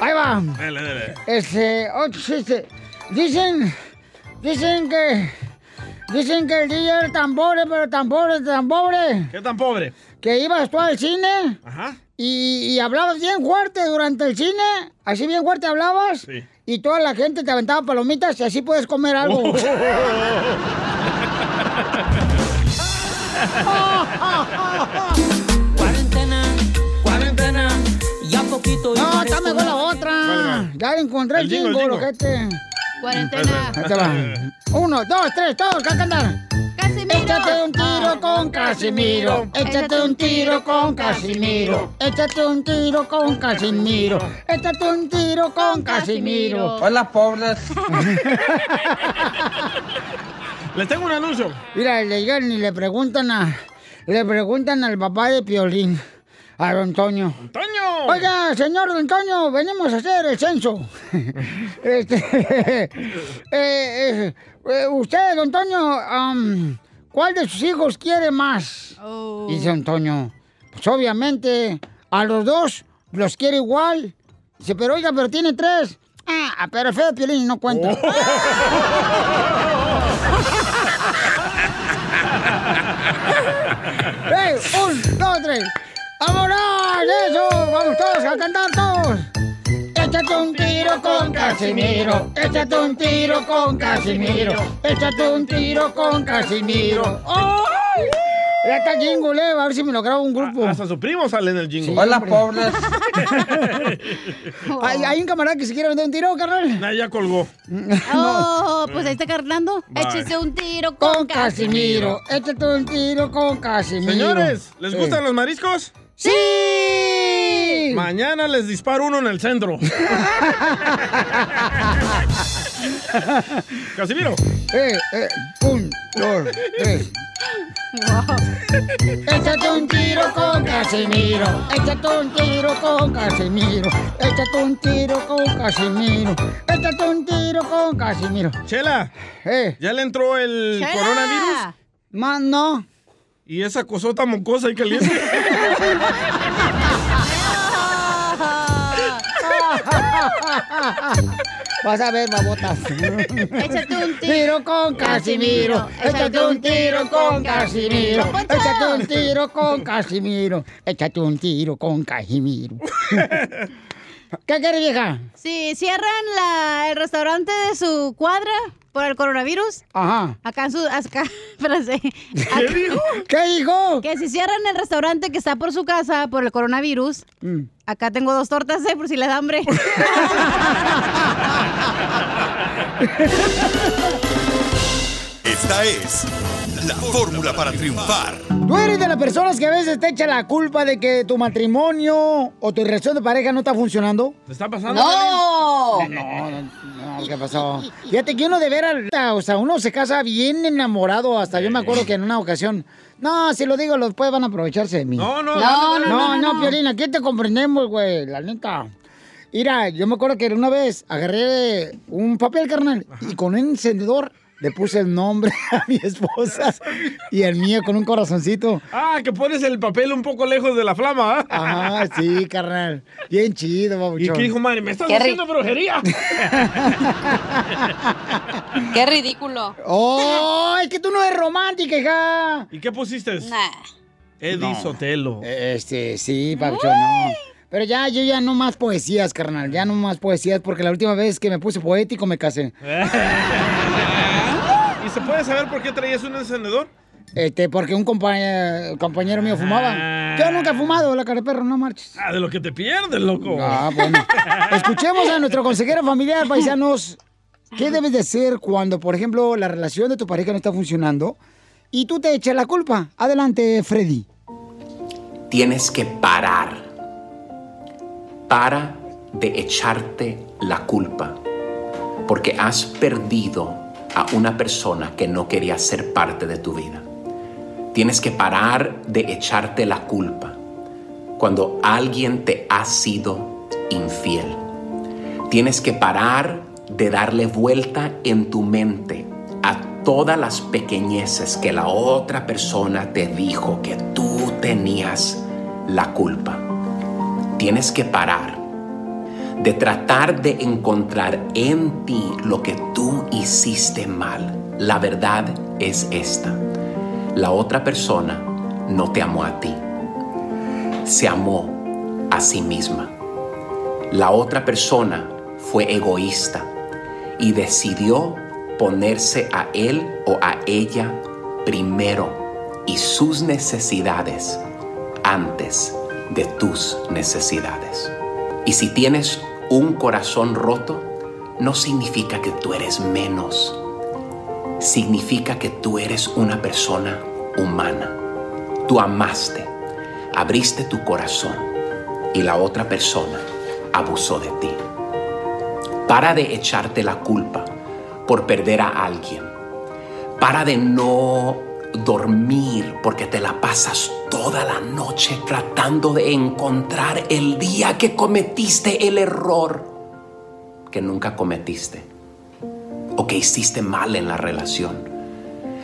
Ahí va. Dale, dale. Este, otro chiste. Dicen, dicen que, dicen que el DJ era tan pobre, pero tan pobre, tan pobre, ¿Qué tan pobre? que ibas tú al cine Ajá. y, y hablabas bien fuerte durante el cine, así bien fuerte hablabas, Sí. y toda la gente te aventaba palomitas y así puedes comer algo. Oh. Cuarentena, cuarentena, ya poquito no, está mejor la otra. Vale, Ya encontré el El el jingle, jingle. ojete. Cuarentena. Ahí te va. Uno, dos, tres, todos, ¿qué cantar? Casimiro. Échate un tiro con Casimiro. Échate un tiro con Casimiro. Échate un tiro con Casimiro. Échate un tiro con Casimiro. Hola, pobres. Les tengo un anuncio. Mira, le llegan y le preguntan a. Le preguntan al papá de Piolín. A don Antonio. ¡Antonio! Oiga, señor don Antonio, venimos a hacer el censo. este, eh, eh, eh, usted, don Antonio, am, ¿cuál de sus hijos quiere más? Dice Antonio. Pues obviamente, a los dos los quiere igual. Dice, pero oiga, pero tiene tres. Ah, pero el feo de Piolín no cuenta. ¡Ey! ¡Un, dos, tres! ¡Vámonos! ¡Eso! ¡Vamos todos a cantar todos! Échate un tiro con Casimiro. Échate un tiro con Casimiro. Échate un tiro con Casimiro. ¡Ay! Ya está el jingle, eh. A ver si me lo grabo un grupo. Hasta su primo sale en el jingle. Hola, pobres. hay, hay un camarada que se quiere vender un tiro, carnal. Nah, ya colgó. Oh, pues ahí está carnando. Échese un tiro con, Con Casimiro. Échate un tiro con Casimiro. Señores, ¿les Sí. gustan los mariscos? ¡Sí! Mañana les disparo uno en el centro. Casimiro. Eh, eh, un, dos, tres. Échate un tiro con Casimiro. Échate un tiro con Casimiro. Échate un tiro con Casimiro. Échate un tiro con Casimiro. Chela, Eh. ¿ya le entró el Chela. coronavirus? Más no. ¿Y esa cosota mocosa y caliente? Vas a ver, babotas. Échate un tiro con Casimiro. Échate un tiro con Casimiro. Échate un tiro con Casimiro. Échate un tiro con Casimiro. ¿Qué quiere, vieja? Si cierran la- el restaurante de su cuadra por el coronavirus, Ajá. acá en su... Acá, espérate. ¿Qué dijo? ¿Qué dijo? Que si cierran el restaurante que está por su casa por el coronavirus, Mm. acá tengo dos tortas, eh, por si le da hambre. Esta es la fórmula para triunfar. Tú eres de las personas que a veces te echa la culpa de que tu matrimonio o tu relación de pareja no está funcionando. ¿Te está pasando? ¡No! No, no, no, ¿qué pasó? Fíjate que uno de veras, o sea, uno se casa bien enamorado. Hasta yo me acuerdo que en una ocasión. No, si lo digo, después van a aprovecharse de mí. No, no, no, no, no, no, no, no. Piolín, aquí te comprendemos, güey, la neta. Mira, yo me acuerdo que una vez agarré un papel, carnal, y con un encendedor le puse el nombre a mi esposa y el mío con un corazoncito. Ah, que pones el papel un poco lejos de la flama, ¿ah? Ajá, sí, carnal. Bien chido, ¿Y babuchón. qué dijo, madre? ¿Me estás Qué haciendo brujería? Qué ridículo. ¡Oh! Es que tú no eres romántica, hija. ¿Y qué pusiste? Nah. Eddie No. Sotelo. Este, sí, Pabuchón, no. Pero ya, yo ya no más poesías, carnal. Ya no más poesías, porque la última vez que me puse poético me casé. ¿Y se puede saber por qué traías un encendedor? Este, porque un compañero, compañero mío fumaba. Yo nunca he fumado, la cara de perro, no marches. Ah, de lo que te pierdes, loco. Ah, bueno. Escuchemos a nuestro consejero familiar, paisanos. ¿Qué debes de hacer cuando, por ejemplo, la relación de tu pareja no está funcionando y tú te echas la culpa? Adelante, Freddy. Tienes que parar. Para de echarte la culpa. Porque has perdido a una persona que no quería ser parte de tu vida. Tienes que parar de echarte la culpa cuando alguien te ha sido infiel. Tienes que parar de darle vuelta en tu mente a todas las pequeñeces que la otra persona te dijo que tú tenías la culpa. Tienes que parar de tratar de encontrar en ti lo que tú hiciste mal. La verdad es esta. La otra persona no te amó a ti. Se amó a sí misma. La otra persona fue egoísta y decidió ponerse a él o a ella primero y sus necesidades antes de tus necesidades. Y si tienes un corazón roto, no significa que tú eres menos. Significa que tú eres una persona humana. Tú amaste, abriste tu corazón y la otra persona abusó de ti. Para de echarte la culpa por perder a alguien. Para de no dormir porque te la pasas toda la noche tratando de encontrar el día que cometiste el error que nunca cometiste o que hiciste mal en la relación.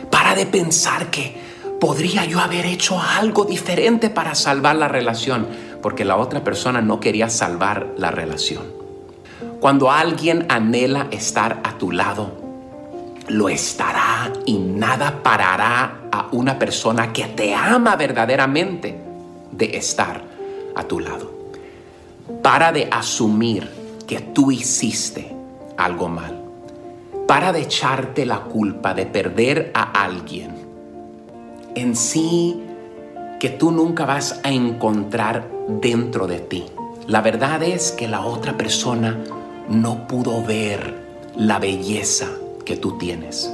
Para de pensar que podría yo haber hecho algo diferente para salvar la relación porque la otra persona no quería salvar la relación. Cuando alguien anhela estar a tu lado, lo estará y nada parará a una persona que te ama verdaderamente de estar a tu lado. Para de asumir que tú hiciste algo mal. Para de echarte la culpa de perder a alguien. En sí que tú nunca vas a encontrar dentro de ti. La verdad es que la otra persona no pudo ver la belleza que tú tienes.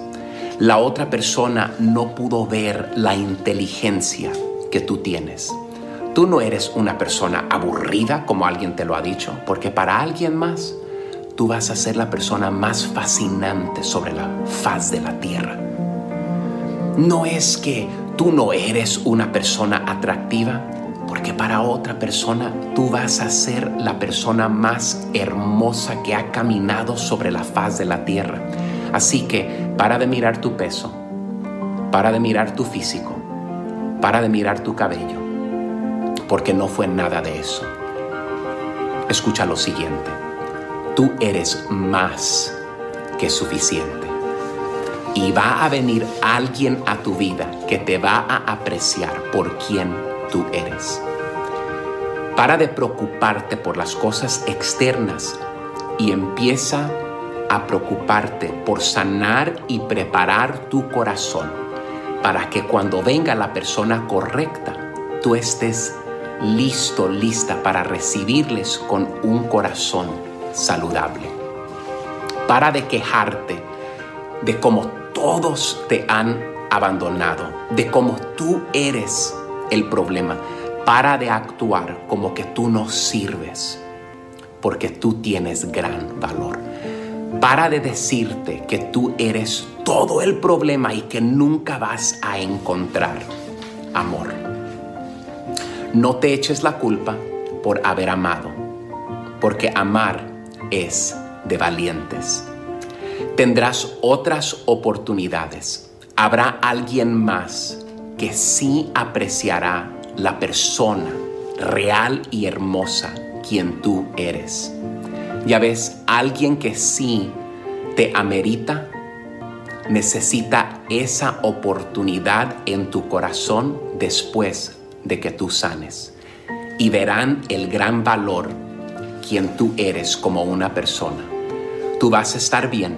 La otra persona no pudo ver la inteligencia que tú tienes. Tú no eres una persona aburrida como alguien te lo ha dicho, porque para alguien más tú vas a ser la persona más fascinante sobre la faz de la tierra. No es que tú no eres una persona atractiva, porque para otra persona tú vas a ser la persona más hermosa que ha caminado sobre la faz de la tierra. Así que para de mirar tu peso, para de mirar tu físico, para de mirar tu cabello, porque no fue nada de eso. Escucha lo siguiente, tú eres más que suficiente. Y va a venir alguien a tu vida que te va a apreciar por quien tú eres. Para de preocuparte por las cosas externas y empieza a preocuparte por sanar y preparar tu corazón para que cuando venga la persona correcta, tú estés listo, lista para recibirles con un corazón saludable. Para de quejarte de cómo todos te han abandonado, de cómo tú eres el problema. Para de actuar como que tú no sirves, porque tú tienes gran valor. Para de decirte que tú eres todo el problema y que nunca vas a encontrar amor. No te eches la culpa por haber amado, porque amar es de valientes. Tendrás otras oportunidades. Habrá alguien más que sí apreciará la persona real y hermosa quien tú eres. Ya ves, alguien que sí te amerita, necesita esa oportunidad en tu corazón después de que tú sanes. Y verán el gran valor quien tú eres como una persona. Tú vas a estar bien,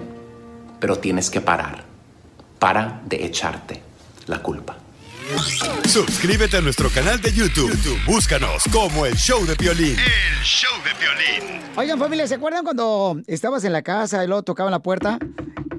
pero tienes que parar. Para de echarte la culpa. Suscríbete a nuestro canal de YouTube. YouTube, Búscanos como el show de Piolín. El show de Piolín. Oigan, familia, ¿se acuerdan cuando estabas en la casa y luego tocaban la puerta?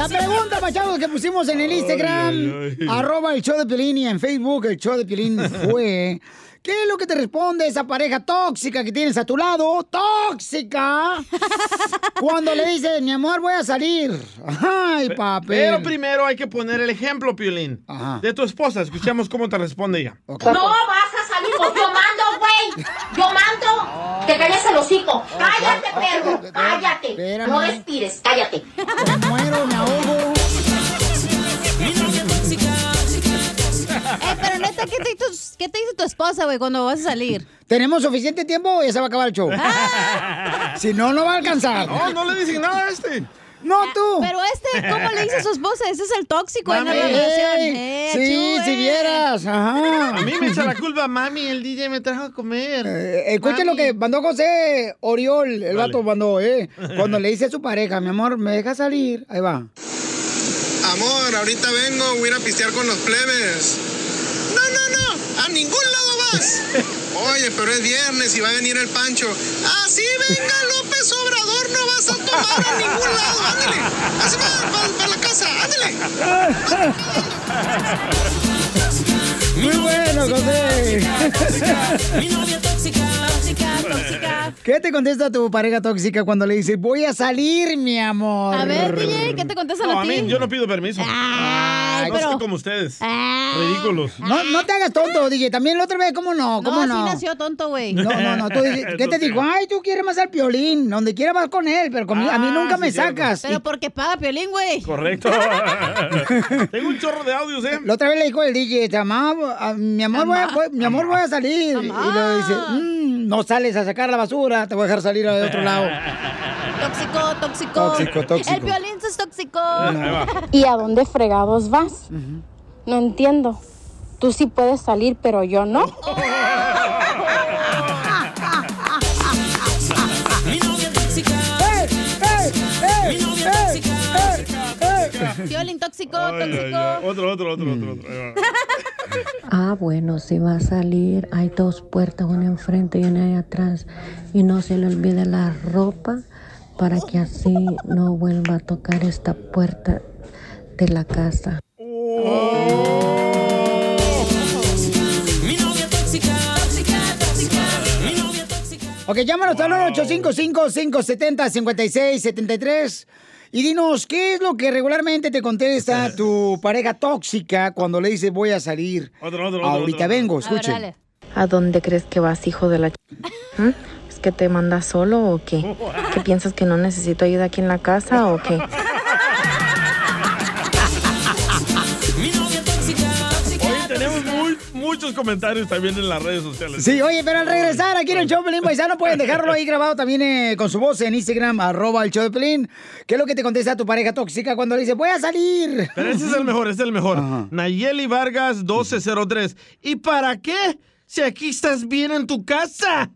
La pregunta, machados, que pusimos en el Instagram, Ay, ay, ay. arroba el show de Piolín y en Facebook el show de Piolín fue... ¿Qué es lo que te responde esa pareja tóxica que tienes a tu lado? ¡Tóxica! Cuando le dices, mi amor, voy a salir. Ay, papi. Pero primero hay que poner el ejemplo, Piolín, de tu esposa. Escuchamos cómo te responde ella. No vas a salir, pues yo mando, güey. Yo mando. te calles el hocico. Cállate, perro. Cállate. No respires, cállate. Me muero, me ahogo. Eh, pero neta, ¿qué te, hizo, ¿qué te dice tu esposa, güey, cuando vas a salir? ¿Tenemos suficiente tiempo o ya se va a acabar el show? Ah. Si no, no va a alcanzar. No, no le dicen nada a este. No, tú. Pero este, ¿cómo le dice a su esposa? Ese es el tóxico en la Mami. relación. Eh, sí, si vieras. Ajá. A mí me echa la culpa, mami, el DJ me trajo a comer. Eh, Escuchen lo que mandó José Oriol, el vato mandó, ¿eh? Cuando le dice a su pareja, mi amor, ¿me deja salir? Ahí va. Amor, ahorita vengo, voy a ir a pistear con los plebes. No, no, no, a ningún lado. Oye, pero es viernes y va a venir el Pancho. Así venga López Obrador, no vas a tomar a ningún lado. Ándale, así va, para la casa, ándale. Muy bueno, José. Mi novia tóxica, tóxica, tóxica. ¿Qué te contesta tu pareja tóxica cuando le dice, voy a salir, mi amor? A ver, DJ, ¿qué te contestan No, a a ti? mí yo no pido permiso. Ay, no pero- soy como ustedes. Ah. Ridículos. No, no te hagas tonto, DJ. También la otra vez, ¿cómo no? ¿Cómo No, no? así nació tonto, güey. No, no, no. Tú ¿Qué te dijo? Ay, tú quieres más al piolín. Donde quiera vas con él, pero conmigo- a mí Ah, nunca sí, me cierto. sacas. Pero Y porque paga Piolín, güey. Correcto. Tengo un chorro de audios, ¿eh? La otra vez le dijo el DJ, "Amá, a- mi amor, voy a, voy- mi amor, voy a salir. Y le dice, "Mm, no sales a sacar la basura, te voy a dejar salir de otro lado. Tóxico, tóxico. Tóxico, tóxico. El Piolín es tóxico. ¿Y a dónde fregados vas? No entiendo. Tú sí puedes salir, pero yo no. Mi novia tóxica. Mi novia tóxica. Piolín tóxico, Ay, ay, tóxico. Otro, otro, otro, otro, otro. Ahí va. Ah, bueno, si va a salir, hay dos puertas, una enfrente y una ahí atrás. Y no se le olvide la ropa para que así no vuelva a tocar esta puerta de la casa. Mi novia tóxica. Tóxica, tóxica. Mi novia tóxica. Ok, llámanos al 855-570-5673 y dinos, ¿qué es lo que regularmente te contesta tu pareja tóxica cuando le dices voy a salir? Otro, otro, otro, Ahorita otro. vengo, A ver, escuchen. ¿A dónde crees que vas, hijo de la... ch- ¿Mm? ¿Es que te mandas solo o qué? ¿Qué piensas que no necesito ayuda aquí en la casa o qué? Muchos comentarios también en las redes sociales. Sí, oye, pero al regresar aquí en el show de Pelín Paisano pueden dejarlo ahí grabado también eh, con su voz en Instagram, arroba el show de Pelín. ¿Qué es lo que te contesta tu pareja tóxica cuando le dice voy a salir? Pero ese es el mejor, ese es el mejor. Nayeli Vargas 1203. ¿Y para qué? Si aquí estás bien en tu casa.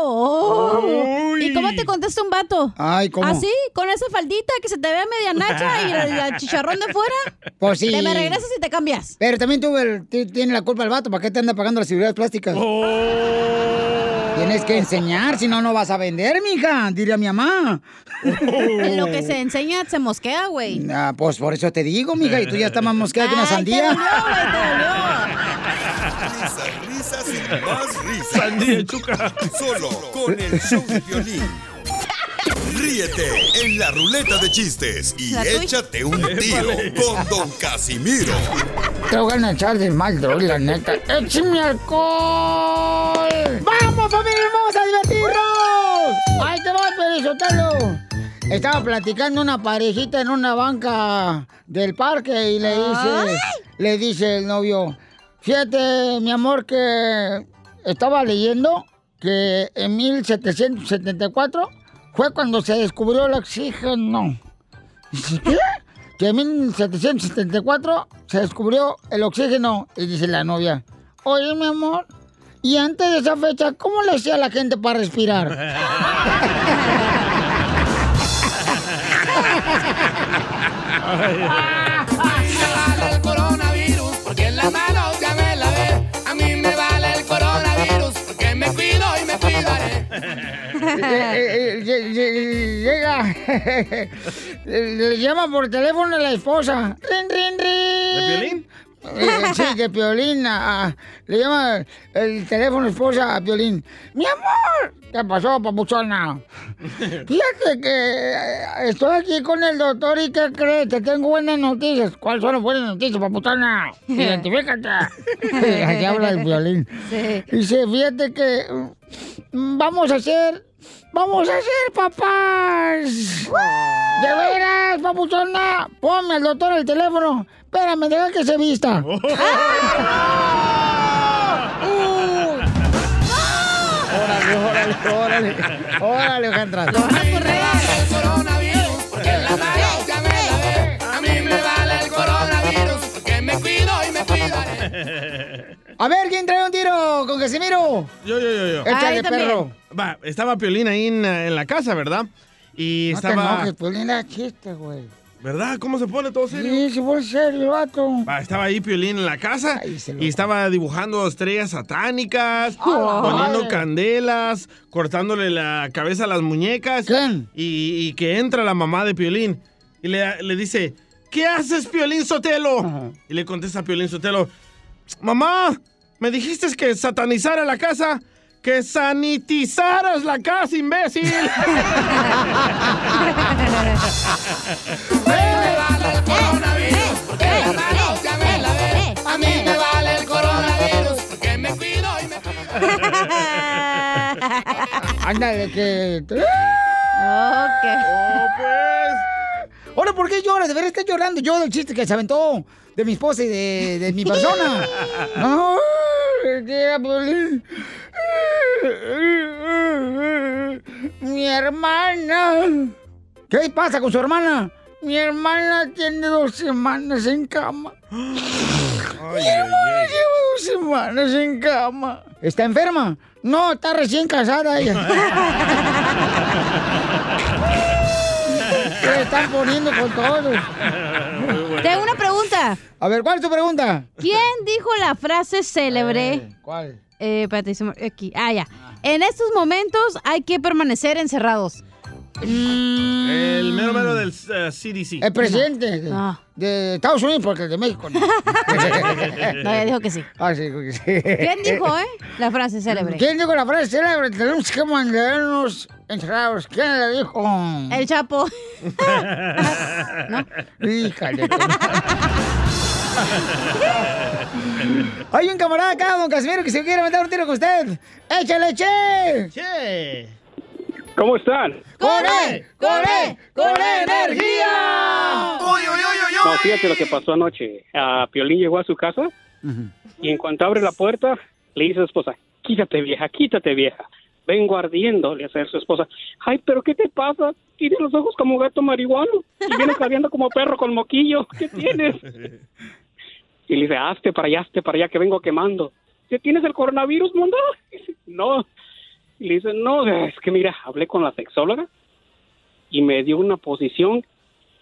Oh. ¿Y cómo te contesta un vato? Ay, ¿cómo? ¿Así? ¿Con esa faldita que se te vea media nacha y el, el chicharrón de fuera? Pues sí. Te me regresas y te cambias. Pero también tú tienes la culpa el vato, ¿para qué te anda pagando las seguridades plásticas? Tienes que enseñar, si no, no vas a vender, mija, diría mi mamá. En lo que se enseña se mosquea, güey. Ah, pues por eso te digo, mija, y tú ya estás más mosqueada que una Ay, te sandía. dolió, güey, te dolió. Risas, risas y más risas. Sandía chuca. Solo con el show de violín. Ríete en la ruleta de chistes y échate un tiro con Don Casimiro. Te voy a echar de mal, droga, la neta. ¡Échame alcohol! ¡Vamos, familia hermosa, a divertirnos! ¡Ahí te va, Pelizotelo! Estaba platicando una parejita en una banca del parque y le dice, le dice el novio, fíjate, mi amor, que estaba leyendo que en 1774 fue cuando se descubrió el oxígeno. ¿qué? Que en 1774 se descubrió el oxígeno. Y dice la novia, oye, mi amor, y antes de esa fecha, ¿cómo le hacía la gente para respirar? Llega, le llama por teléfono a la esposa. ¡Rin, rin, rin! ¿De Piolín? Eh, sí, de Piolín. a- a- le llama el teléfono esposa a Piolín. ¡Mi amor! ¿Qué pasó, papuchona? Fíjate que eh, estoy aquí con el doctor y ¿qué crees? Te tengo buenas noticias. ¿Cuáles son las buenas noticias, papuchona? Identifícate. Aquí habla el violín. Sí. Dice, fíjate que Vamos a ser. Vamos a ser papás. De veras, papuchona. Ponme al doctor el teléfono. Espérame, deja que se vista. Órale, órale, órale. Órale, Alejandra. A mí me vale el coronavirus porque me cuido y me cuidaré. A ver, ¿quién trae un tiro con Casimiro? Yo, yo, yo, yo. Échale, perro. Va, estaba Piolín ahí en, en la casa, ¿verdad? Y No te estaba... enojes, pues linda chiste, güey. ¿Verdad? ¿Cómo se pone todo serio? Sí, se pone serio, vato. Va, estaba ahí Piolín en la casa y estaba dibujando estrellas satánicas, Ay. poniendo candelas, cortándole la cabeza a las muñecas. Y, y que entra la mamá de Piolín y le, le dice, ¿qué haces, Piolín Sotelo? Y le contesta Piolín Sotelo, mamá, me dijiste que satanizara la casa. Que sanitizaras la casa, imbécil. A mí me vale el coronavirus porque me cuido y me Ándale, que. Ok. Oh, pues. Ahora, ¿por qué lloras? De verdad estás llorando. Yo del chiste que se aventó de mi esposa y de, de mi persona. No. Mi hermana. ¿Qué pasa con su hermana? Mi hermana tiene dos semanas en cama. Mi hermana lleva dos semanas en cama. ¿Está enferma? No, está recién casada ella. Se están poniendo con todos. Tengo una pregunta. A ver, ¿cuál es tu pregunta? ¿Quién dijo la frase célebre? ¿Cuál? Eh, espérate, aquí. Ah, ya. En estos momentos hay que permanecer encerrados. El mero mero del eh, CDC. El presidente de, Ah. de Estados Unidos, porque el de México no. No, ya dijo que sí. Ah, sí, que sí. ¿Quién dijo, eh? La frase célebre. ¿Quién dijo la frase célebre? Tenemos que mantenernos encerrados. ¿Quién la dijo? El Chapo. ¿No? Híjale. Hay un camarada acá, don Casimiro, que se quiere meter un tiro con usted. ¡Échale, che! ¡Che! ¿Cómo están? ¡Con él! ¡Con él! ¡Con energía! No, fíjate lo que pasó anoche. A Piolín llegó a su casa y en cuanto abre la puerta, le dice a su esposa, quítate vieja, quítate vieja. Vengo ardiendo, le hace a su esposa. Ay, pero ¿qué te pasa? Tienes los ojos como gato marihuano y vienes ardiendo como perro con moquillo. ¿Qué tienes? Y le dice, hazte para allá, hazte para allá, que vengo quemando. ¿Qué tienes el coronavirus, mundo? Dice, No. Y le dice, no, es que mira, hablé con la sexóloga y me dio una posición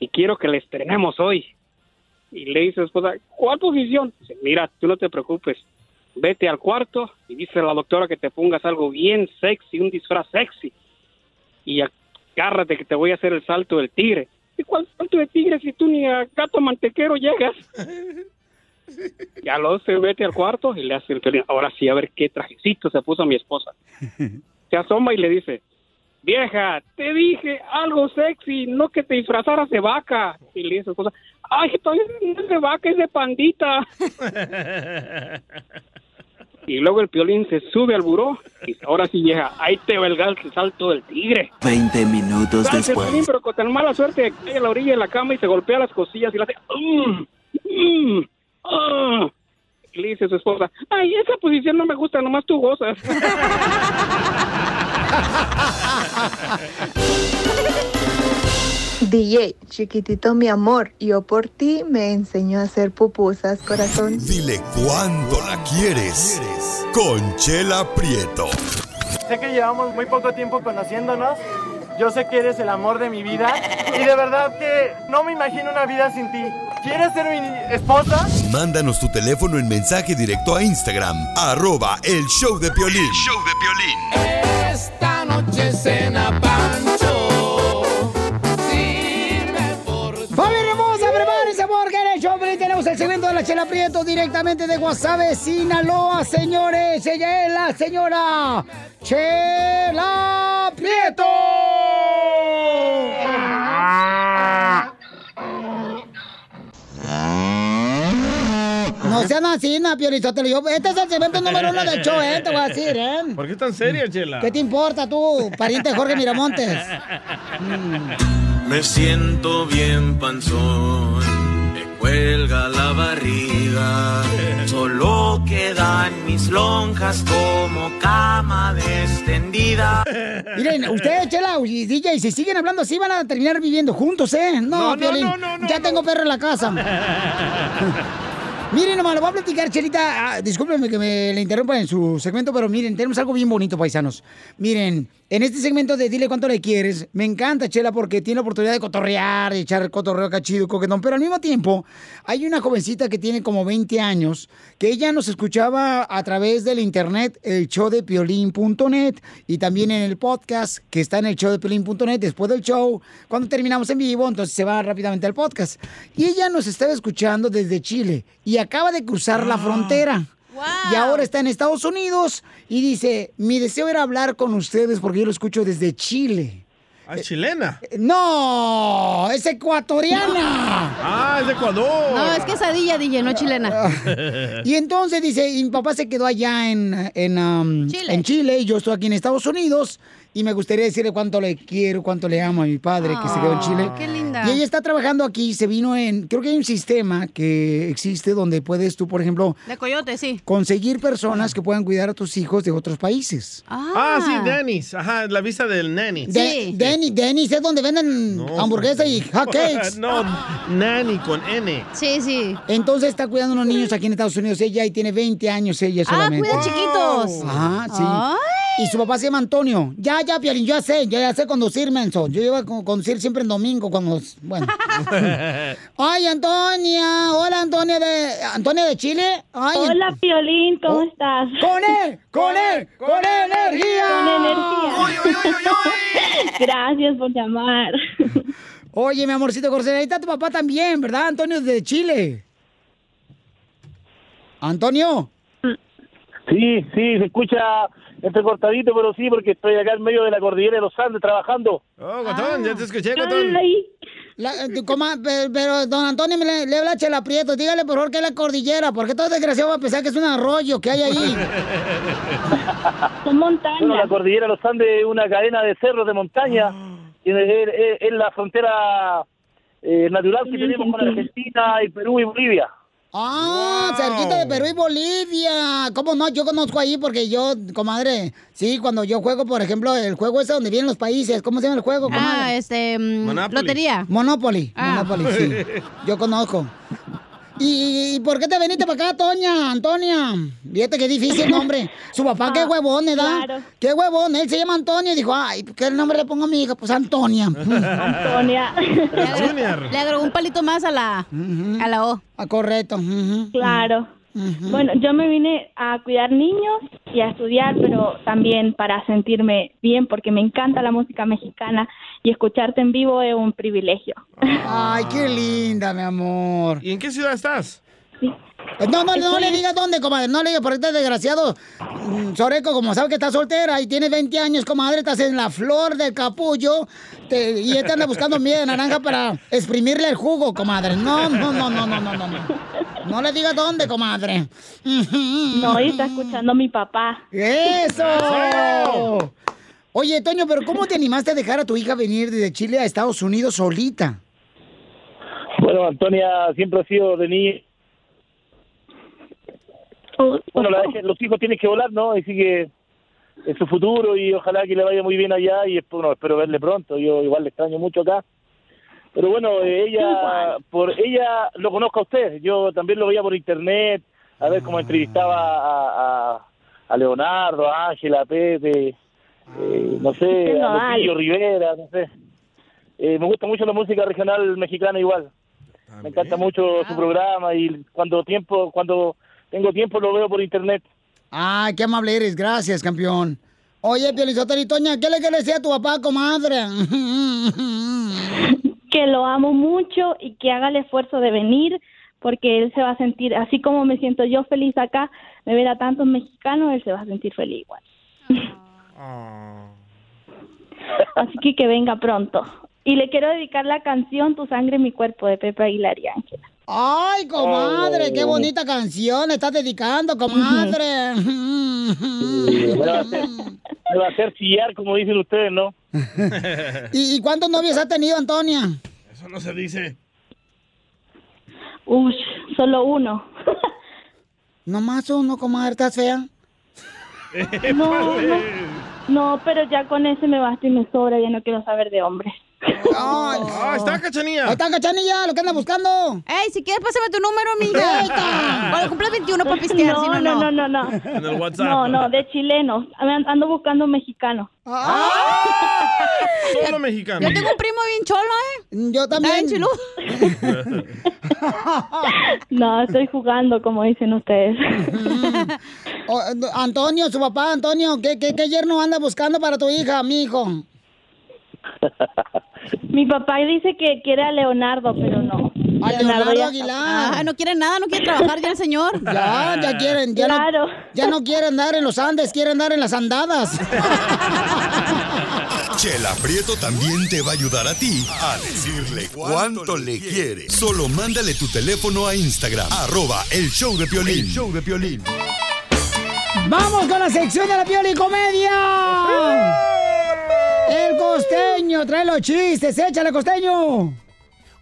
y quiero que la estrenemos hoy. Y le dice a esposa, ¿cuál posición? Dice, mira, tú no te preocupes, vete al cuarto y dice a la doctora que te pongas algo bien sexy, un disfraz sexy. Y agárrate que te voy a hacer el salto del tigre. ¿Y cuál salto de tigre si tú ni a gato mantequero llegas? Ya lo se vete al cuarto y le hace el violín. Ahora sí, a ver qué trajecito se puso mi esposa. Se asoma y le dice, vieja, te dije algo sexy, no que te disfrazaras de vaca. Y le dice a su esposa, ay, todavía no es de vaca, es de pandita. Y luego el piolín se sube al buró y dice, ahora sí, vieja, ahí te va el salto del tigre. 20 minutos el después. Pero con tan mala suerte que cae a la orilla de la cama y se golpea las cosillas y le hace, "Mm, mm, ah". Y le dice a su esposa, ay, esa posición no me gusta, nomás tú gozas. DJ, chiquitito mi amor, yo por ti me enseñó a hacer pupusas, corazón. Dile cuándo la quieres. Conchela Prieto. Sé que llevamos muy poco tiempo conociéndonos. Yo sé que eres el amor de mi vida. Y de verdad que no me imagino una vida sin ti. ¿Quieres ser mi esposa? Mándanos tu teléfono en mensaje directo a Instagram. Arroba el show de Piolín. show de Esta noche cena Pancho. ¡Familia hermosa, prepárense porque en el show Piolín tenemos el segmento de la Chela Prieto directamente de Guasave, Sinaloa, señores. Ella es la señora Chela Prieto. No no sean así, no, Piolizotelo. Yo, este es el segmento número uno del show, ¿eh? Te voy a decir, ¿eh? ¿Por qué tan seria, Chela? ¿Qué te importa tú, pariente de Jorge Miramontes? Me siento bien panzón, cuelga la barriga. Solo quedan mis lonjas como cama extendida. Miren, ustedes, Chela y DJ, si siguen hablando así, van a terminar viviendo juntos, ¿eh? No, No, no, Piolín, no, ya tengo perro en la casa. Miren, nomás, lo voy a platicar, Chelita. Ah, discúlpenme que me le interrumpa en su segmento, pero miren, tenemos algo bien bonito, paisanos. Miren, en este segmento de Dile Cuánto Le Quieres, me encanta, Chela, porque tiene la oportunidad de cotorrear, de echar cotorreo cachido, coquetón, pero al mismo tiempo hay una jovencita que tiene como 20 años, que ella nos escuchaba a través del internet, el show de piolín.net, y también en el podcast que está en el show de piolín.net, después del show, cuando terminamos en vivo, entonces se va rápidamente al podcast. Y ella nos estaba escuchando desde Chile, y acaba de cruzar la frontera. Y ahora está en Estados Unidos y dice, mi deseo era hablar con ustedes porque yo lo escucho desde Chile. Ah, chilena. No, es ecuatoriana. Ah, es de Ecuador. No, es quesadilla, DJ, no chilena. Y entonces dice, y mi papá se quedó allá en, en, um, en Chile y yo estoy aquí en Estados Unidos y me gustaría decirle cuánto le quiero, cuánto le amo a mi padre que se quedó en Chile. qué linda. Y ella está trabajando aquí, se vino en, creo que hay un sistema que existe donde puedes tú, por ejemplo, De coyote, sí. conseguir personas que puedan cuidar a tus hijos de otros países. Ah, sí, Dennis. Ajá, la visa del nanny. De, Denny, Denny's es donde venden hamburguesas y hot cakes. no, nanny con N. Sí, sí. Entonces está cuidando a unos niños aquí en Estados Unidos ella y tiene 20 años ella Ah, solamente. cuida chiquitos. Ajá, sí. Y su papá se llama Antonio. Ya, ya, Piolín, yo ya sé, yo ya sé conducir, menso. Yo iba a con- conducir siempre en domingo cuando, bueno. Ay, Antonia. Hola, Antonia de, Antonia de Chile. Ay, Hola, Piolín, ¿cómo estás? ¡Con él! ¡Con él! ¡Con energía! Con energía. Gracias por llamar. Oye, mi amorcito Corsera, ahí está tu papá también, ¿verdad? Antonio de Chile. Antonio. Sí, sí, se escucha entrecortadito, pero sí, porque estoy acá en medio de la cordillera de los Andes trabajando. Oh, Gotón, ya te escuché, Gotón. La- eh, coma- pe- pero, don Antonio, me le, le habla a Chela Prieto. Dígale, por favor, que es la cordillera. Porque todo desgraciado va a pensar que es un arroyo que hay ahí. Son montañas. Bueno, la cordillera de los Andes es una cadena de cerros de montaña. y Es, es- es la frontera eh, natural que tenemos con Argentina y Perú y Bolivia. Ah, cerquita de Perú y Bolivia. ¿Cómo no? Yo conozco ahí porque yo, comadre, sí, cuando yo juego, por ejemplo, el juego ese donde vienen los países. ¿Cómo se llama el juego, comadre? Ah, este. mm, Monopoly. Lotería. Monopoly. Ah. Monopoly, sí. Yo conozco. ¿Y, y por qué te viniste para acá, Toña, Antonia? Fíjate qué difícil nombre. Su papá, qué huevón, ¿verdad? claro. Qué huevón. Él se llama Antonio y dijo, ay, ¿qué nombre le pongo a mi hija? Pues Antonia. Antonia. Le agregó, le agregó un palito más a la, a la O. Ah, correcto. Claro. Bueno, yo me vine a cuidar niños y a estudiar, pero también para sentirme bien, porque me encanta la música mexicana y escucharte en vivo es un privilegio. Ay, qué linda, mi amor. ¿Y en qué ciudad estás? No, no, no le digas dónde, comadre. No le digas, porque este desgraciado mm, Soreco, como sabe que está soltera y tiene 20 años, comadre, estás en la flor del capullo te- y este anda buscando miel de naranja para exprimirle el jugo, comadre. No, no, no, no, no, no, no. No, no le digas dónde, comadre. No, y está escuchando a mi papá. ¡Eso! Oye, Toño, pero ¿cómo te animaste a dejar a tu hija venir desde Chile a Estados Unidos solita? Bueno, Antonia siempre ha sido de niña. Bueno, la- los hijos tienen que volar, ¿no? Así que es su futuro y ojalá que le vaya muy bien allá y bueno, espero verle pronto. Yo igual le extraño mucho acá. Pero bueno, eh, ella, por ella lo conozco a usted. Yo también lo veía por internet, a ver cómo entrevistaba a, a, a Leonardo, a Ángela, a Pepe, eh, no sé, a nodal. Lupillo Rivera, no sé. Eh, me gusta mucho la música regional mexicana igual. Me encanta mucho su programa y cuando tiempo, cuando tengo tiempo lo veo por internet. Ay, qué amable eres. Gracias, campeón. Oye, Pielizotero y Toña, ¿qué le quieres decir a tu papá, comadre? Que lo amo mucho y que haga el esfuerzo de venir porque él se va a sentir, así como me siento yo feliz acá, me ver a tantos mexicanos, él se va a sentir feliz igual. Así que que venga pronto. Y le quiero dedicar la canción Tu sangre, mi cuerpo de Pepe Aguilar y Ángela. Ay, comadre, qué Oh. bonita canción estás dedicando, comadre. Me va a hacer, me va a hacer chillar, como dicen ustedes, ¿no? ¿Y, y cuántos novios ha tenido Antonia? Eso no se dice. Uy, solo uno. Nomás uno, comadre, ¿estás fea? No, no, no, pero ya con ese me basta y me sobra, ya no quiero saber de hombres. Ay, Ah, está Cachanilla. Ahí está Cachanilla, lo que anda buscando. Ey, si quieres, pásame tu número, amiga. Cuando cumplas 21 para pistear, no, si no, no, no. no, no, no. En el WhatsApp. No, no, de chilenos. An- Ando buscando mexicano. Solo mexicano. Yo tengo un primo bien cholo, ¿eh? Yo también. chilú. No, estoy jugando, como dicen ustedes. Oh, eh, Antonio, su papá, Antonio, ¿qué, qué, qué yerno anda buscando para tu hija, mi hijo? Mi papá dice que quiere a Leonardo, pero no. A Leonardo ya- Aguilar. Ah, no quiere nada, no quiere trabajar ya el señor. Ya, ya quieren, ya, Claro. no, ya no quieren andar en los Andes, quieren andar en las andadas. Chela Prieto también te va a ayudar a ti a decirle cuánto le quiere. Solo mándale tu teléfono a Instagram, arroba el show de Piolín. El show de Piolín. ¡Vamos con la sección de la piola y comedia! El costeño, trae los chistes, échale costeño.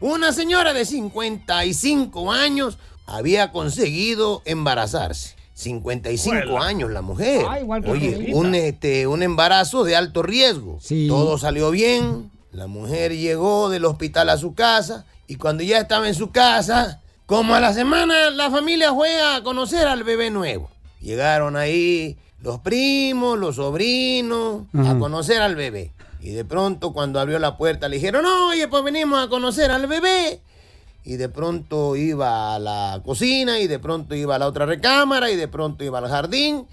Una señora de 55 años había conseguido embarazarse. 55 Juela. años la mujer. Ah, igual que Oye, un, este, un embarazo de alto riesgo. Sí. Todo salió bien. La mujer llegó del hospital a su casa y cuando ya estaba en su casa, como a la semana, la familia fue a conocer al bebé nuevo. Llegaron ahí los primos, los sobrinos, a conocer al bebé. Y de pronto cuando abrió la puerta le dijeron, oye, pues venimos a conocer al bebé. Y de pronto iba a la cocina y de pronto iba a la otra recámara y de pronto iba al jardín.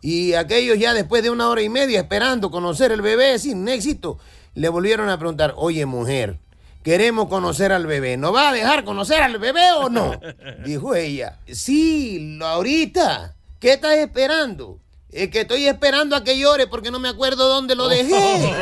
Y aquellos ya después de una hora y media esperando conocer el bebé sin éxito, le volvieron a preguntar, oye mujer, queremos conocer al bebé, ¿no va a dejar conocer al bebé o no? Dijo ella, sí, ahorita, ¿qué estás esperando? Es que estoy esperando a que llore porque no me acuerdo dónde lo dejé.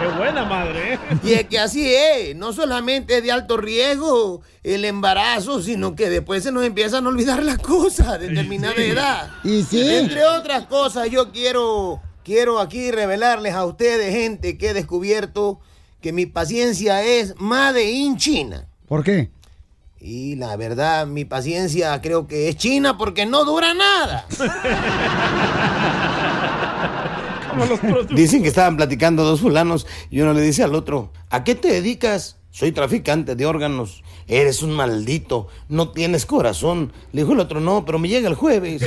Qué buena madre, ¿eh? Y es que así es, no solamente es de alto riesgo el embarazo, sino que después se nos empiezan a olvidar las cosas a determinada edad. Y sí. Entre otras cosas, yo quiero, quiero aquí revelarles a ustedes, gente, que he descubierto que mi paciencia es Made in China. ¿Por qué? Y la verdad, mi paciencia creo que es china porque no dura nada. Dicen que estaban platicando dos fulanos y uno le dice al otro, ¿a qué te dedicas? Soy traficante de órganos. Eres un maldito, no tienes corazón. Le dijo el otro, no, pero me llega el jueves.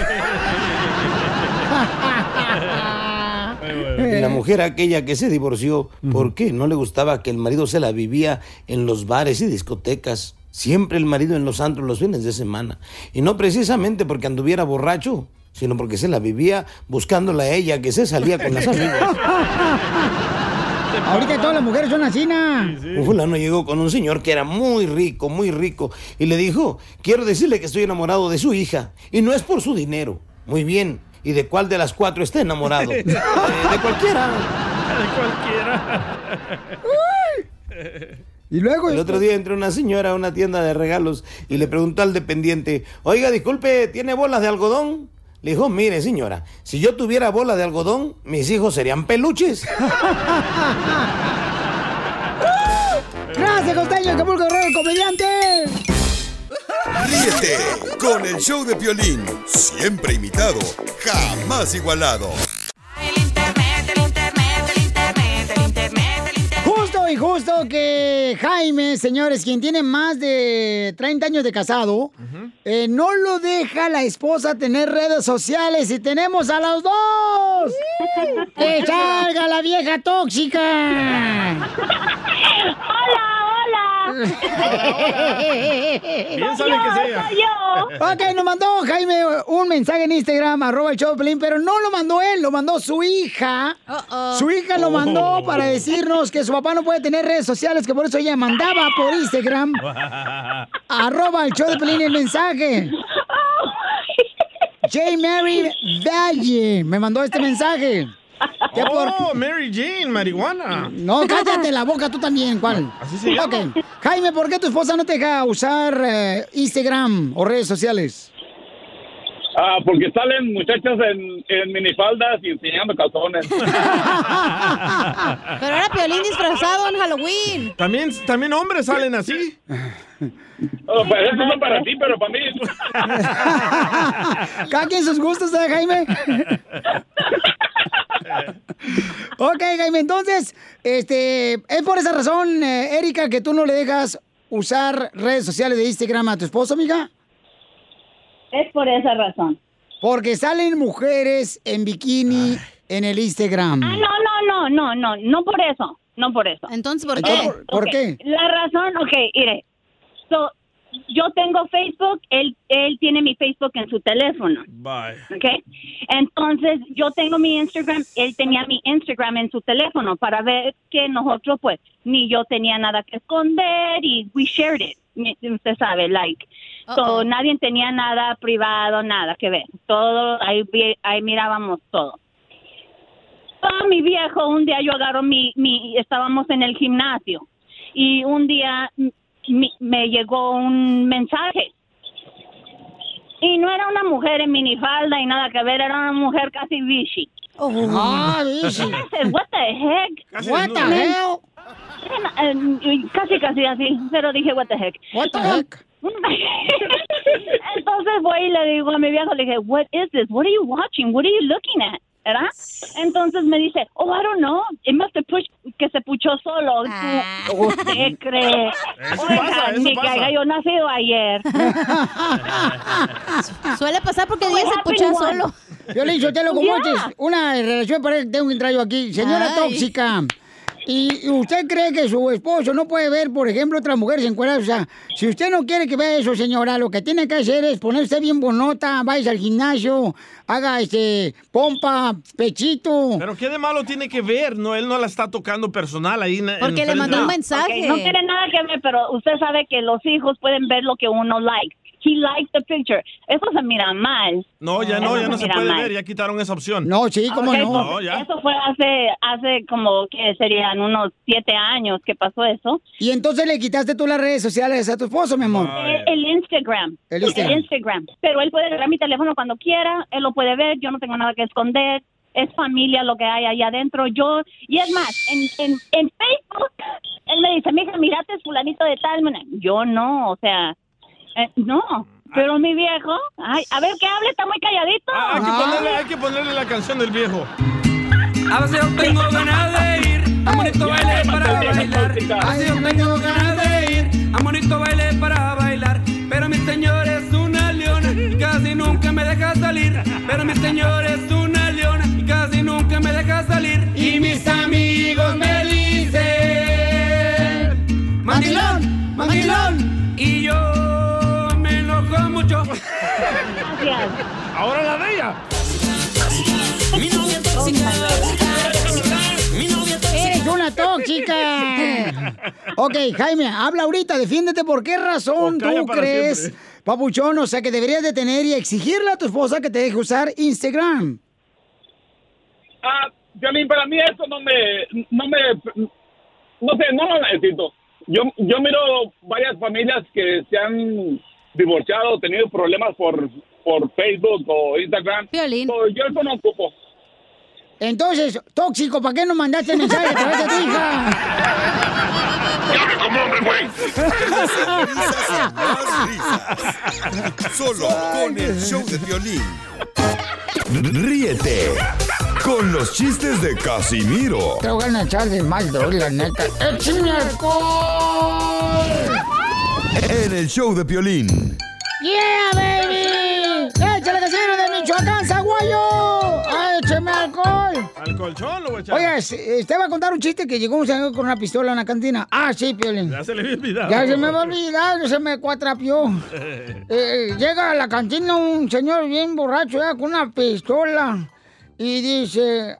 Y la mujer aquella que se divorció, ¿por qué? No le gustaba que el marido se la vivía en los bares y discotecas. Siempre el marido en los antros los fines de semana. Y no precisamente porque anduviera borracho, sino porque se la vivía buscándola a ella que se salía con las amigas. Ahorita todas las mujeres son así, ¿na? Un fulano llegó con un señor que era muy rico, muy rico, y le dijo, quiero decirle que estoy enamorado de su hija, y no es por su dinero. Muy bien, ¿y de cuál de las cuatro está enamorado? "Eh, de cualquiera. Y luego... El otro día entró una señora a una tienda de regalos y le preguntó al dependiente, oiga, disculpe, ¿tiene bolas de algodón? Le dijo, mire señora, si yo tuviera bolas de algodón, mis hijos serían peluches. Gracias, costeño, Acapulco Guerrero, el comediante. Ríete con el show de Piolín, siempre imitado, jamás igualado. Justo y justo que Jaime, señores, quien tiene más de 30 años de casado, eh, no lo deja la esposa tener redes sociales y tenemos a los dos. ¡Que salga la vieja tóxica! ¡Hola, hola! Bien Soy yo, soy yo. Ok, nos mandó Jaime un mensaje en Instagram, arroba el Pelín, pero no lo mandó él, lo mandó su hija. Su hija lo mandó para decirnos que su papá no puede tener redes sociales, que por eso ella mandaba por Instagram, arroba el Pelín el mensaje. J. Mary Valle me mandó este mensaje. ¿Qué por- Oh, Mary Jane, marihuana. No, cállate la boca tú también, ¿cuál? Así se llama. Jaime, ¿por qué tu esposa no te deja usar eh, Instagram o redes sociales? Ah, porque salen muchachas en, en minifaldas y enseñando calzones. Pero era Piolín disfrazado en Halloween. También, también hombres salen así. Oh, pues esos son para ti, pero para mí. Cada quien sus gustos, ¿eh, Jaime? ok, Jaime, entonces, este, es por esa razón, eh, Erika, que tú no le dejas usar redes sociales de Instagram a tu esposo, amiga. Es por esa razón. Porque salen mujeres en bikini en el Instagram. Ah, no, no, no, no, no, no por eso, no por eso. Entonces, ¿por qué? ¿Por- qué? La razón, ok, mire, so, yo tengo Facebook, él, él tiene mi Facebook en su teléfono, Bye. ¿ok? Entonces, yo tengo mi Instagram, él tenía mi Instagram en su teléfono para ver que nosotros, pues, ni yo tenía nada que esconder y we shared it, usted sabe, like. So, nadie tenía nada privado, nada que ver. Todo, ahí, ahí mirábamos todo. Ah, mi viejo, un día yo agarro mi, mi, estábamos en el gimnasio y un día mi- me llegó un mensaje y no era una mujer en minifalda y nada que ver, era una mujer casi vichy. Ah, vichy. I said, What the heck? Casi What the hell? Eh, y casi, casi así, pero dije, what the heck. What the heck? Entonces voy y le digo a mi viejo, le dije, what is this? What are you watching? What are you looking at? ¿Verdad? Entonces me dice, oh, I don't know. It must have pushed, que se puchó solo. Tú- ¿Usted cree? Eso Oiga, pasa, eso ni que pasa. haya yo nacido ayer. Suele pasar porque Díaz se happened solo. Yo le digo, te lo como Yeah. una relación para que tengo un trayo aquí. Señora Ay. tóxica. ¿Y y usted cree que su esposo no puede ver, por ejemplo, otras mujeres encueradas? O sea, si usted no quiere que vea eso, señora, lo que tiene que hacer es ponerse bien bonota, vaya al gimnasio, haga este pompa, pechito. Pero ¿qué de malo tiene que ver? No, él no la está tocando personal ahí. Porque le mandó un mensaje. no tiene nada que ver, pero usted sabe que los hijos pueden ver lo que uno like. He liked the picture. Eso se mira mal. No, ya no, Eso ya no se puede mal. ver, ya quitaron esa opción. No, sí, Ok, pues, No, ya. Eso fue hace, hace como que serían unos siete años que pasó eso. Y entonces le quitaste tú las redes sociales a tu esposo, mi amor. Eh, El Instagram. El Instagram. Instagram. Pero él puede agarrar mi teléfono cuando quiera, él lo puede ver, yo no tengo nada que esconder. Es familia lo que hay allá adentro. Yo, y es más, en, en, en Facebook, él me dice, mija, mirate fulanito de tal. manera". Yo no, o sea, eh, no. Pero mi viejo, ay, a ver que hable, está muy calladito. Ah, hay, que ponerle, hay que ponerle la canción del viejo. A veces yo tengo ganas de ir a bonito baile para bailar. A veces yo tengo ganas de ir a bonito baile para bailar. Pero mi señor es una leona y casi nunca me deja salir. Pero mi señor es una leona y casi nunca me deja salir. Y mis amigos me dicen: Mandilón, mandilón. Gracias. Ahora la de ella. Mi novia tóxica. Mi novia ¡Eres una tóxica! ok, Jaime, habla ahorita, defiéndete. ¿Por qué razón tú crees, siempre. papuchón, o sea, que deberías detener y exigirle a tu esposa que te deje usar Instagram? Ah, para mí eso no me, no me, no sé, no lo necesito. Yo, yo miro varias familias que se han divorciado, tenido problemas por, por Facebook o Instagram. So, yo eso no ocupo. Entonces, tóxico, ¿para qué no mandaste mensaje a través de tu hija? Solo con el show de violín. Ríete con los chistes de Casimiro Te voy a echar de mal, la neta. ¡Échame alcohol! En el show de violín. ¡Yeah, baby! ¡Échale casero de Michoacán, Zaguayo! ¡Ah, ¡Écheme alcohol! Al colchón lo voy a echar. Se- te va a contar un chiste que llegó un señor con una pistola a una cantina. Ah, sí, Piolín. Ya se le había olvidado. Ya se me va a olvidar, se me cuatrapió. Eh, llega a la cantina un señor bien borracho ya, con una pistola y dice...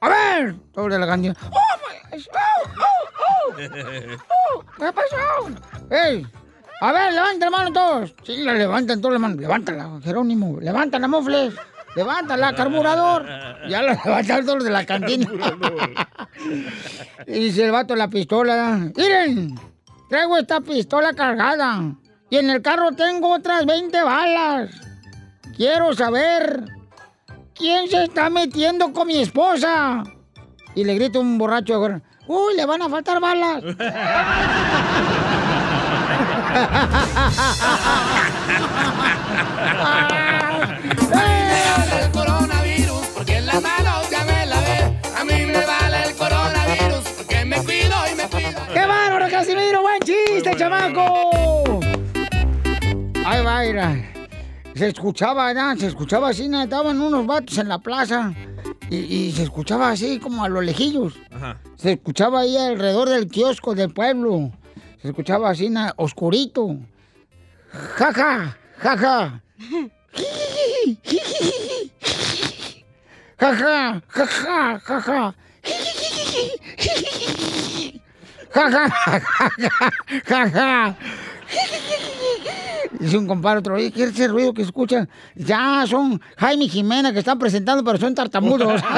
A ver, sobre la cantina. ¡Oh, my- oh, oh, oh! ¿Qué pasó? ¡Ey! A ver, levanten la mano todos. Sí, la levantan todas las manos. Levántala, Jerónimo. Levanta la mofles. Levántala, carburador. Ya lo levantaron todos de la cantina. y dice el vato la pistola. Miren, traigo esta pistola cargada. Y en el carro tengo otras 20 balas. Quiero saber quién se está metiendo con mi esposa. Y le grita un borracho Uy, le van a faltar balas. el coronavirus porque en las manos ya me lavé. A mí me vale el coronavirus porque me cuido y me cuido. ¡Qué bárbaro, Casimiro! ¡Buen chiste, chamaco! Ahí va. Se escuchaba, ¿no? Se escuchaba así, ¿no? estaban unos vatos en la plaza. Y, y se escuchaba así como a los lejillos. Ajá. Se escuchaba ahí alrededor del kiosco del pueblo. Se escuchaba así, na- oscurito. Jaja, jaja. Jaja, jaja, jaja. Jaja, jaja, jaja. Dice un compadre otro, ¿qué es ese ruido que escuchan? Ya, son Jaime y Jimena que están presentando, pero son tartamudos.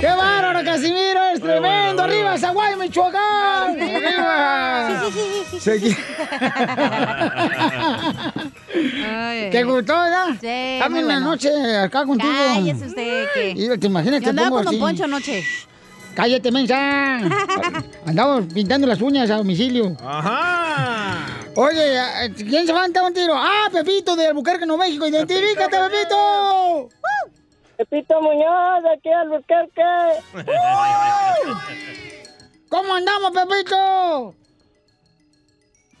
¡Qué bárbaro, Casimiro! ¡Es tremendo! ¡Arriba, Zaguay, Michoacán! Segui- ¿Te gustó, verdad? Sí, Dame una bueno. noche acá contigo. Cállese usted, que... Y ¿Te imaginas Yo que andaba pongo con Don así? Poncho anoche. ¡Cállate, mensa! Andamos pintando las uñas a domicilio. Ajá. Oye, ¿quién se va a un tiro? ¡Ah, Pepito de Albuquerque, Nuevo México! ¡Identifícate, Pepito! Pepito Muñoz, de aquí a Albuquerque. ¿Cómo andamos, Pepito?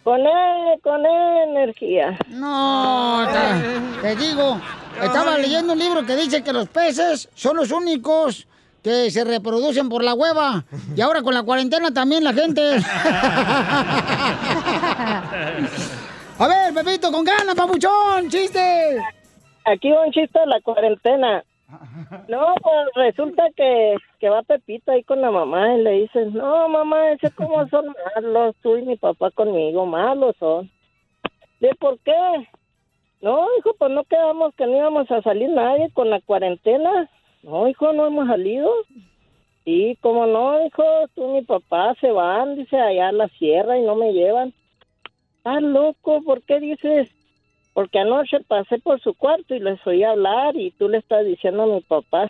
Con él, con él, energía. No, te, te digo, estaba leyendo un libro que dice que los peces son los únicos que se reproducen por la hueva. Y ahora con la cuarentena también la gente. A ver, Pepito, con ganas, papuchón, chiste. Aquí un chiste de la cuarentena. No, pues resulta que, que va Pepito ahí con la mamá y le dice, no, mamá, ese cómo son malos, tú y mi papá conmigo, malos son. ¿De por qué? No, hijo, pues no quedamos que no íbamos a salir nadie con la cuarentena. No, hijo, no hemos salido. Sí, como no, hijo, tú y mi papá se van, dice, allá a la sierra y no me llevan. Ah, loco, ¿por qué dices? Porque anoche pasé por su cuarto y les oí hablar y tú le estás diciendo a mi papá,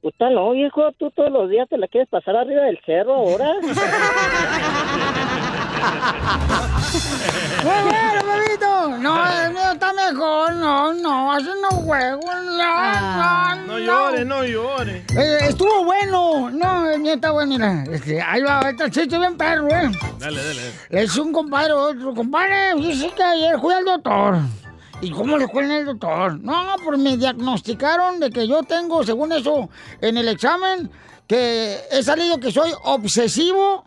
puta no, viejo, tú todos los días te la quieres pasar arriba del cerro ahora. ¡Muy bueno, Pepito! No, el mío está mejor. No, no, así no juego. No, no, No llore, no llore. Eh, estuvo bueno. No, el mío está bueno, mira. Este, ahí va, está el chiste bien perro, ¿eh? Dale, dale. Le dice un compadre otro, compadre, dice que ayer fui al doctor. ¿Y cómo le fue en el doctor? No, pues me diagnosticaron de que yo tengo, según eso, en el examen, que he salido que soy obsesivo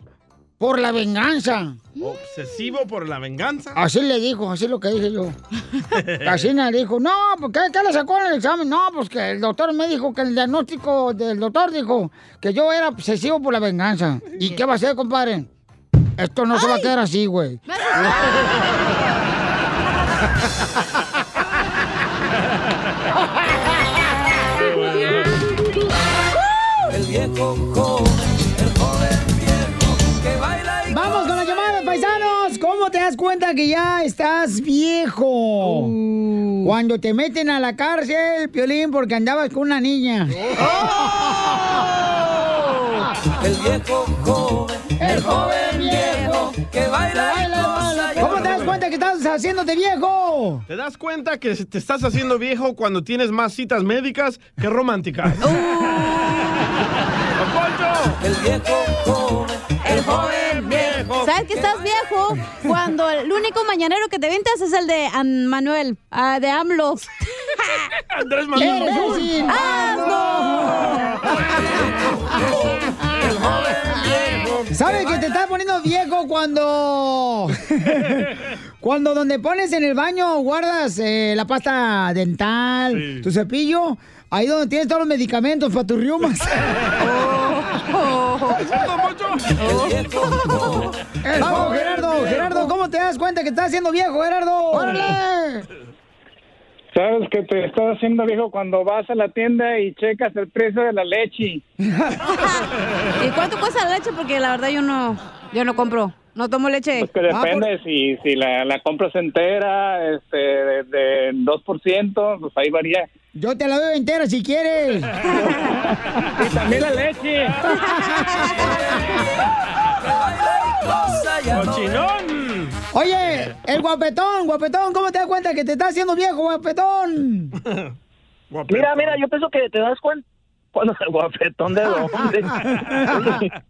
por la venganza. Obsesivo por la venganza. Así le dijo, así es lo que dije yo. Casina le dijo, no, pues, ¿qué, ¿qué le sacó en el examen? No, pues que el doctor me dijo que el diagnóstico del doctor dijo que yo era obsesivo por la venganza. ¿Y qué va a hacer, compadre? Esto no se va a quedar así, güey. viejo joven, el joven viejo que baila y Vamos con la llamada, paisanos. ¿Cómo te das cuenta que ya estás viejo? Cuando te meten a la cárcel, Piolín, porque andabas con una niña. El viejo joven, el joven viejo que baila y goza. ¿Cómo te das cuenta que estás haciéndote viejo? ¿Te das cuenta que te estás haciendo viejo cuando tienes más citas médicas que románticas? El viejo joven, el joven viejo. ¿Sabes que estás viejo? Cuando el único mañanero que te ventas es el de An- Manuel, ah, de AMLO. Andrés Manuel. ¡Imbécil! ¿Sabes que te estás poniendo viejo cuando... cuando donde pones en el baño guardas eh, la pasta dental, tu cepillo? Ahí donde tienes todos los medicamentos para tus riumas. Vamos, Gerardo, Gerardo, ¿cómo te das cuenta que estás haciendo viejo, Gerardo? ¡Órale! Sabes que te estás haciendo viejo cuando vas a la tienda y checas el precio de la leche. ¿Y cuánto cuesta la leche? Porque la verdad yo no, yo no compro. No tomo leche. Pues que depende si, si la, la compras entera, este, de, de 2%, pues ahí varía. Yo te la doy entera si quieres. y también la leche. ¡Cochinón! Oye, el guapetón, guapetón, ¿cómo te das cuenta que te estás haciendo viejo, guapetón? Mira, mira, yo pienso que te das cuenta cuando el guapetón de dónde.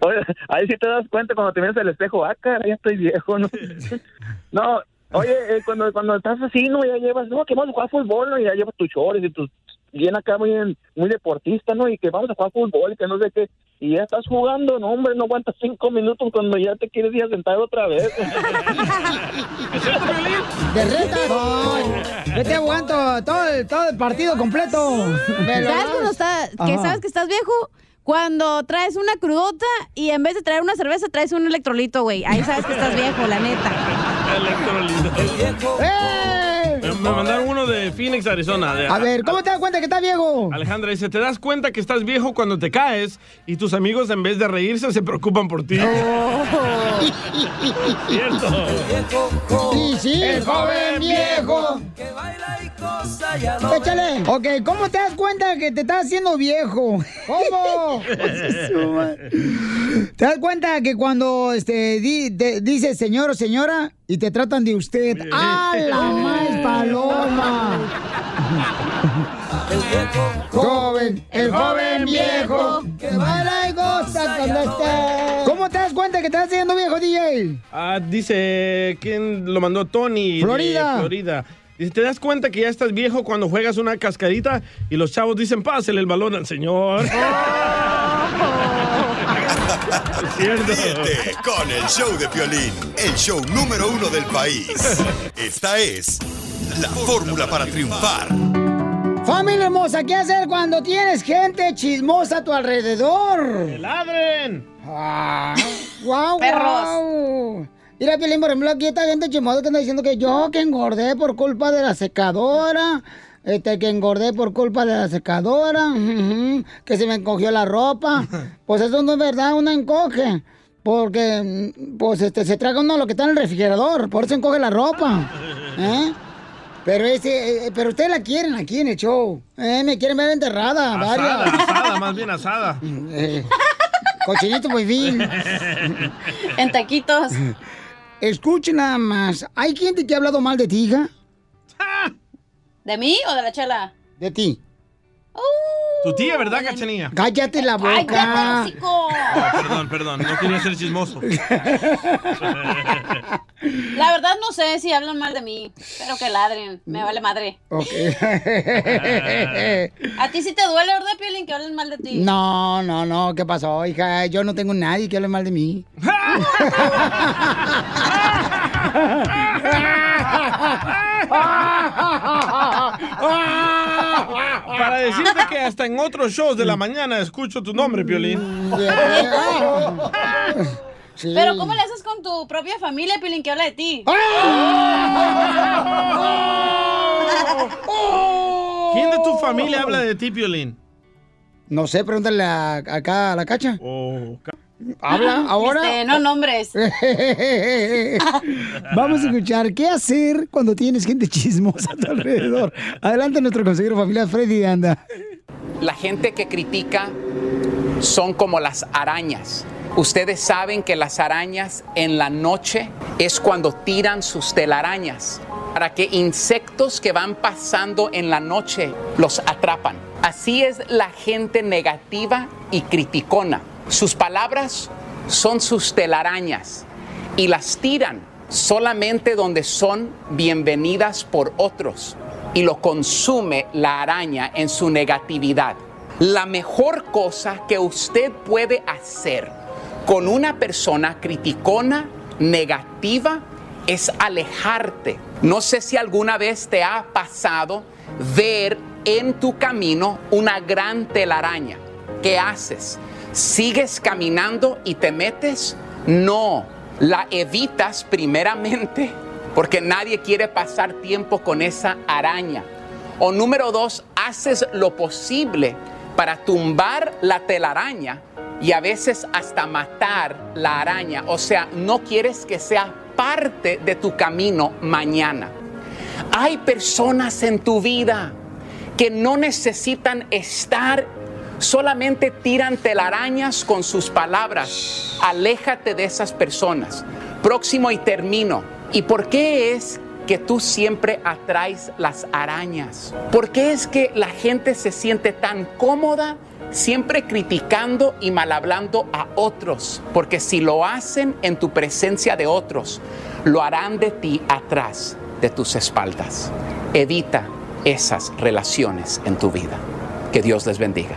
Oye, ahí sí te das cuenta cuando te miras al espejo, ah, cara, ya estoy viejo, ¿no? No, oye, eh, cuando, cuando estás así, ¿no? Ya llevas, no, que vamos a jugar fútbol, ¿no? Y ya llevas tus chores y tus bien acá muy, muy deportista, ¿no? Y que vamos a jugar fútbol y que no sé qué. Y ya estás jugando, no, hombre, no aguantas cinco minutos cuando ya te quieres ir a sentar otra vez. De reta. No, yo te aguanto todo el, todo el partido completo. ¿Sabes cuando está, que sabes que estás viejo? Cuando traes una crudota y en vez de traer una cerveza traes un electrolito, güey. Ahí sabes que estás viejo, la neta. ¡Eh! Me me mandaron uno de Phoenix, Arizona. de- A ver, ¿cómo te das cuenta que estás viejo? Alejandra dice, ¿te das cuenta que estás viejo cuando te caes y tus amigos en vez de reírse se preocupan por ti? Cierto. Sí, sí. El joven viejo. Échale. Ok, ¿cómo te das cuenta que te estás haciendo viejo? ¿Cómo? ¿Te das cuenta que cuando este, di- te- dices señor o señora y te tratan de usted? ¡Ah, la más paloma! Joven, el joven viejo, que baila y goza cuando está. ¿Cómo te das cuenta que te estás haciendo viejo, DJ? Ah, dice, ¿quién lo mandó? Tony. de Florida. Dice, ¿te das cuenta que ya estás viejo cuando juegas una cascadita y los chavos dicen, pásele el balón al señor? Es cierto. Ríete con el show de Piolín, el show número uno del país. Esta es la fórmula para triunfar. Familia hermosa, ¿qué hacer cuando tienes gente chismosa a tu alrededor? ladren! Ah, ¡Guau, Perros. guau! Mira, Piolín, por ejemplo, aquí esta gente chismosa que anda diciendo que yo que engordé por culpa de la secadora, este, que engordé por culpa de la secadora, que se me encogió la ropa. Pues eso no es verdad, uno encoge. Porque, pues, este, se traga uno lo que está en el refrigerador, por eso encoge la ropa. ¿Eh? Pero ese, eh, pero ustedes la quieren aquí en el show. Eh, me quieren ver enterrada, Asada, varias. asada, más bien asada. Eh, cochinito muy bien. En taquitos. Escuchen nada más. ¿Hay gente que ha hablado mal de ti, hija? ¿De mí o de la chela? De ti. Tu tía, ¿verdad, Cachanilla? Cállate la boca. ¡Cállate, hocico! Oh, perdón, perdón, no quería ser chismoso. La verdad no sé si hablan mal de mí. Pero que ladren. Me vale madre. Ok. A ti sí te duele, ¿verdad, Piolín, que hablen mal de ti? No, no, no. ¿Qué pasó, hija? Yo no tengo nadie que hable mal de mí. Para decirte que hasta en otros shows de la mañana escucho tu nombre, Piolín. Sí. Pero ¿cómo le haces con tu propia familia, Piolín, que habla de ti? ¿Quién de tu familia habla de ti, Piolín? No sé, pregúntale a- acá a la cacha. Oh, Habla ahora. Este, no nombres. Vamos a escuchar qué hacer cuando tienes gente chismosa a tu alrededor. Adelante nuestro consejero familiar Freddy Anda. La gente que critica son como las arañas. Ustedes saben que las arañas en la noche es cuando tiran sus telarañas para que insectos que van pasando en la noche los atrapan. Así es la gente negativa y criticona. Sus palabras son sus telarañas y las tiran solamente donde son bienvenidas por otros y lo consume la araña en su negatividad. La mejor cosa que usted puede hacer con una persona criticona, negativa, es alejarte. No sé si alguna vez te ha pasado ver en tu camino una gran telaraña. ¿Qué haces? ¿Sigues caminando y te metes? No, la evitas primeramente porque nadie quiere pasar tiempo con esa araña. O número dos, haces lo posible para tumbar la telaraña y a veces hasta matar la araña. O sea, no quieres que sea parte de tu camino mañana. Hay personas en tu vida que no necesitan estar, solamente tiran telarañas con sus palabras. Aléjate de esas personas. Próximo y termino. ¿Y por qué es que tú siempre atraes las arañas? ¿Por qué es que la gente se siente tan cómoda siempre criticando y mal hablando a otros? Porque si lo hacen en tu presencia de otros, lo harán de ti atrás de tus espaldas. Evita esas relaciones en tu vida. Que Dios les bendiga.